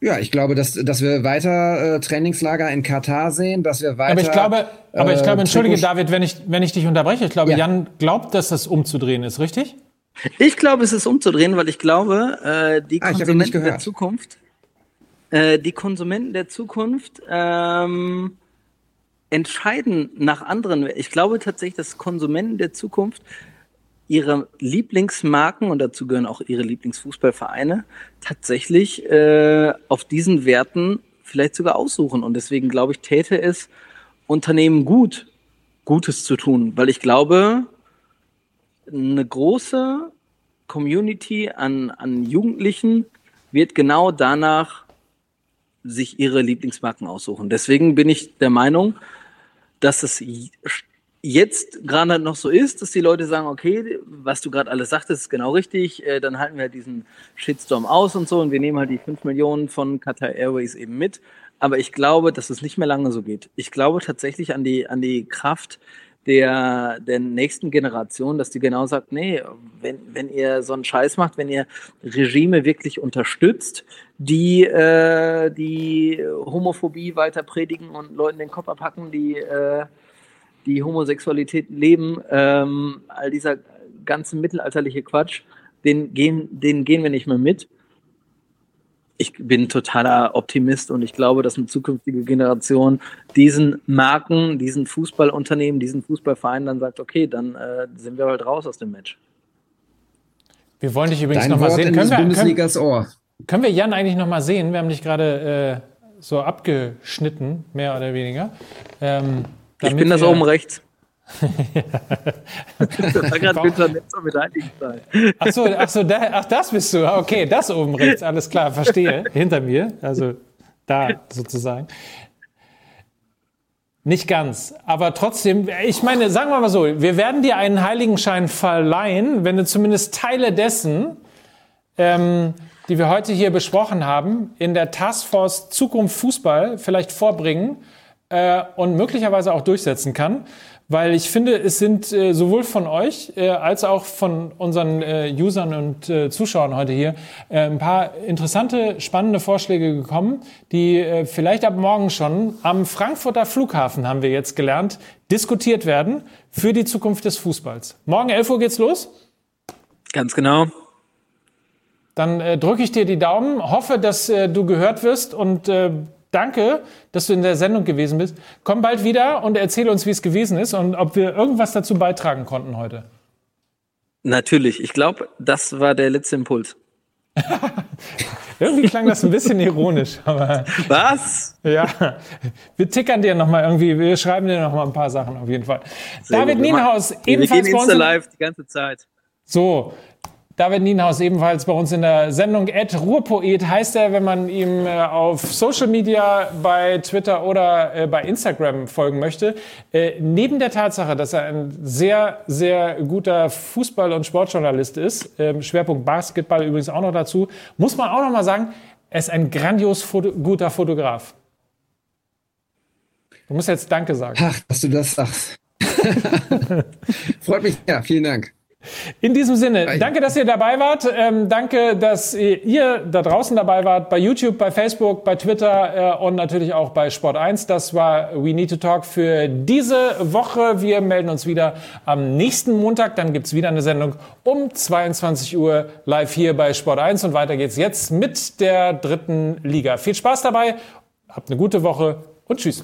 Ja, ich glaube, dass, dass wir weiter äh, Trainingslager in Katar sehen, dass wir weiter. Aber ich glaube, aber ich glaube, äh, entschuldige David, wenn ich, wenn ich dich unterbreche, ich glaube, ja. Jan glaubt, dass das umzudrehen ist, richtig? Ich glaube, es ist umzudrehen, weil ich glaube, äh, die ah, Konsumenten der Zukunft, äh, die Konsumenten der Zukunft ähm, entscheiden nach anderen. Ich glaube tatsächlich, dass Konsumenten der Zukunft ihre Lieblingsmarken und dazu gehören auch ihre Lieblingsfußballvereine tatsächlich äh, auf diesen Werten vielleicht sogar aussuchen. Und deswegen glaube ich, täte es Unternehmen gut, Gutes zu tun, weil ich glaube, eine große Community an, an Jugendlichen wird genau danach sich ihre Lieblingsmarken aussuchen. Deswegen bin ich der Meinung, dass es jetzt gerade noch so ist, dass die Leute sagen, okay, was du gerade alles sagtest, ist genau richtig, äh, dann halten wir diesen Shitstorm aus und so und wir nehmen halt die 5 Millionen von Qatar Airways eben mit. Aber ich glaube, dass es nicht mehr lange so geht. Ich glaube tatsächlich an die, an die Kraft der, der nächsten Generation, dass die genau sagt, nee, wenn, wenn ihr so einen Scheiß macht, wenn ihr Regime wirklich unterstützt, die äh, die Homophobie weiter predigen und Leuten den Kopf abhacken, die äh, die Homosexualität leben, ähm, all dieser ganze mittelalterliche Quatsch, den gehen, den gehen wir nicht mehr mit. Ich bin totaler Optimist und ich glaube, dass eine zukünftige Generation diesen Marken, diesen Fußballunternehmen, diesen Fußballvereinen dann sagt, okay, dann äh, sind wir halt raus aus dem Match. Wir wollen dich übrigens nochmal sehen. Können wir, können, Ohr. können wir Jan eigentlich nochmal sehen? Wir haben dich gerade äh, so abgeschnitten, mehr oder weniger. Ähm, ich bin das oben rechts. da war gerade Günther Netzer mit Heiligenstein. Ach so, ach so, da, ach das bist du. Okay, das oben rechts, alles klar, verstehe. Hinter mir, also da sozusagen. Nicht ganz, aber trotzdem, ich meine, sagen wir mal so, wir werden dir einen Heiligenschein verleihen, wenn du zumindest Teile dessen ähm, die wir heute hier besprochen haben, in der Taskforce Zukunft Fußball vielleicht vorbringen äh, und möglicherweise auch durchsetzen kann. Weil ich finde, es sind äh, sowohl von euch äh, als auch von unseren äh, Usern und äh, Zuschauern heute hier äh, ein paar interessante, spannende Vorschläge gekommen, die äh, vielleicht ab morgen schon am Frankfurter Flughafen, haben wir jetzt gelernt, diskutiert werden für die Zukunft des Fußballs. Morgen 11 Uhr geht's los. Ganz genau. Dann äh, drücke ich dir die Daumen, hoffe, dass äh, du gehört wirst und äh, danke, dass du in der Sendung gewesen bist. Komm bald wieder und erzähl uns, wie es gewesen ist und ob wir irgendwas dazu beitragen konnten heute. Natürlich. Ich glaube, das war der letzte Impuls. irgendwie klang das ein bisschen ironisch, aber Was? ja, wir tickern dir noch mal irgendwie, wir schreiben dir noch mal ein paar Sachen auf jeden Fall. Sehr David gut. Nienhaus Wir ebenfalls gehen bei uns. Insta live die ganze Zeit. So, David Nienhaus ebenfalls bei uns in der Sendung. Ed Ruhrpoet heißt er, wenn man ihm äh, auf Social Media bei Twitter oder äh, bei Instagram folgen möchte. Äh, neben der Tatsache, dass er ein sehr, sehr guter Fußball- und Sportjournalist ist, ähm, Schwerpunkt Basketball übrigens auch noch dazu, muss man auch noch mal sagen, er ist ein grandios Foto guter Fotograf. Du musst jetzt Danke sagen. Ach, dass du das sagst. Freut mich. Ja, vielen Dank. In diesem Sinne, danke, dass ihr dabei wart. Ähm, danke, dass ihr, da draußen dabei wart, bei YouTube, bei Facebook, bei Twitter äh, und natürlich auch bei Sport 1. Das war We Need to Talk für diese Woche. Wir melden uns wieder am nächsten Montag. Dann gibt's wieder eine Sendung um 22 Uhr live hier bei Sport 1. Und weiter geht's jetzt mit der dritten Liga. Viel Spaß dabei, habt eine gute Woche und tschüss.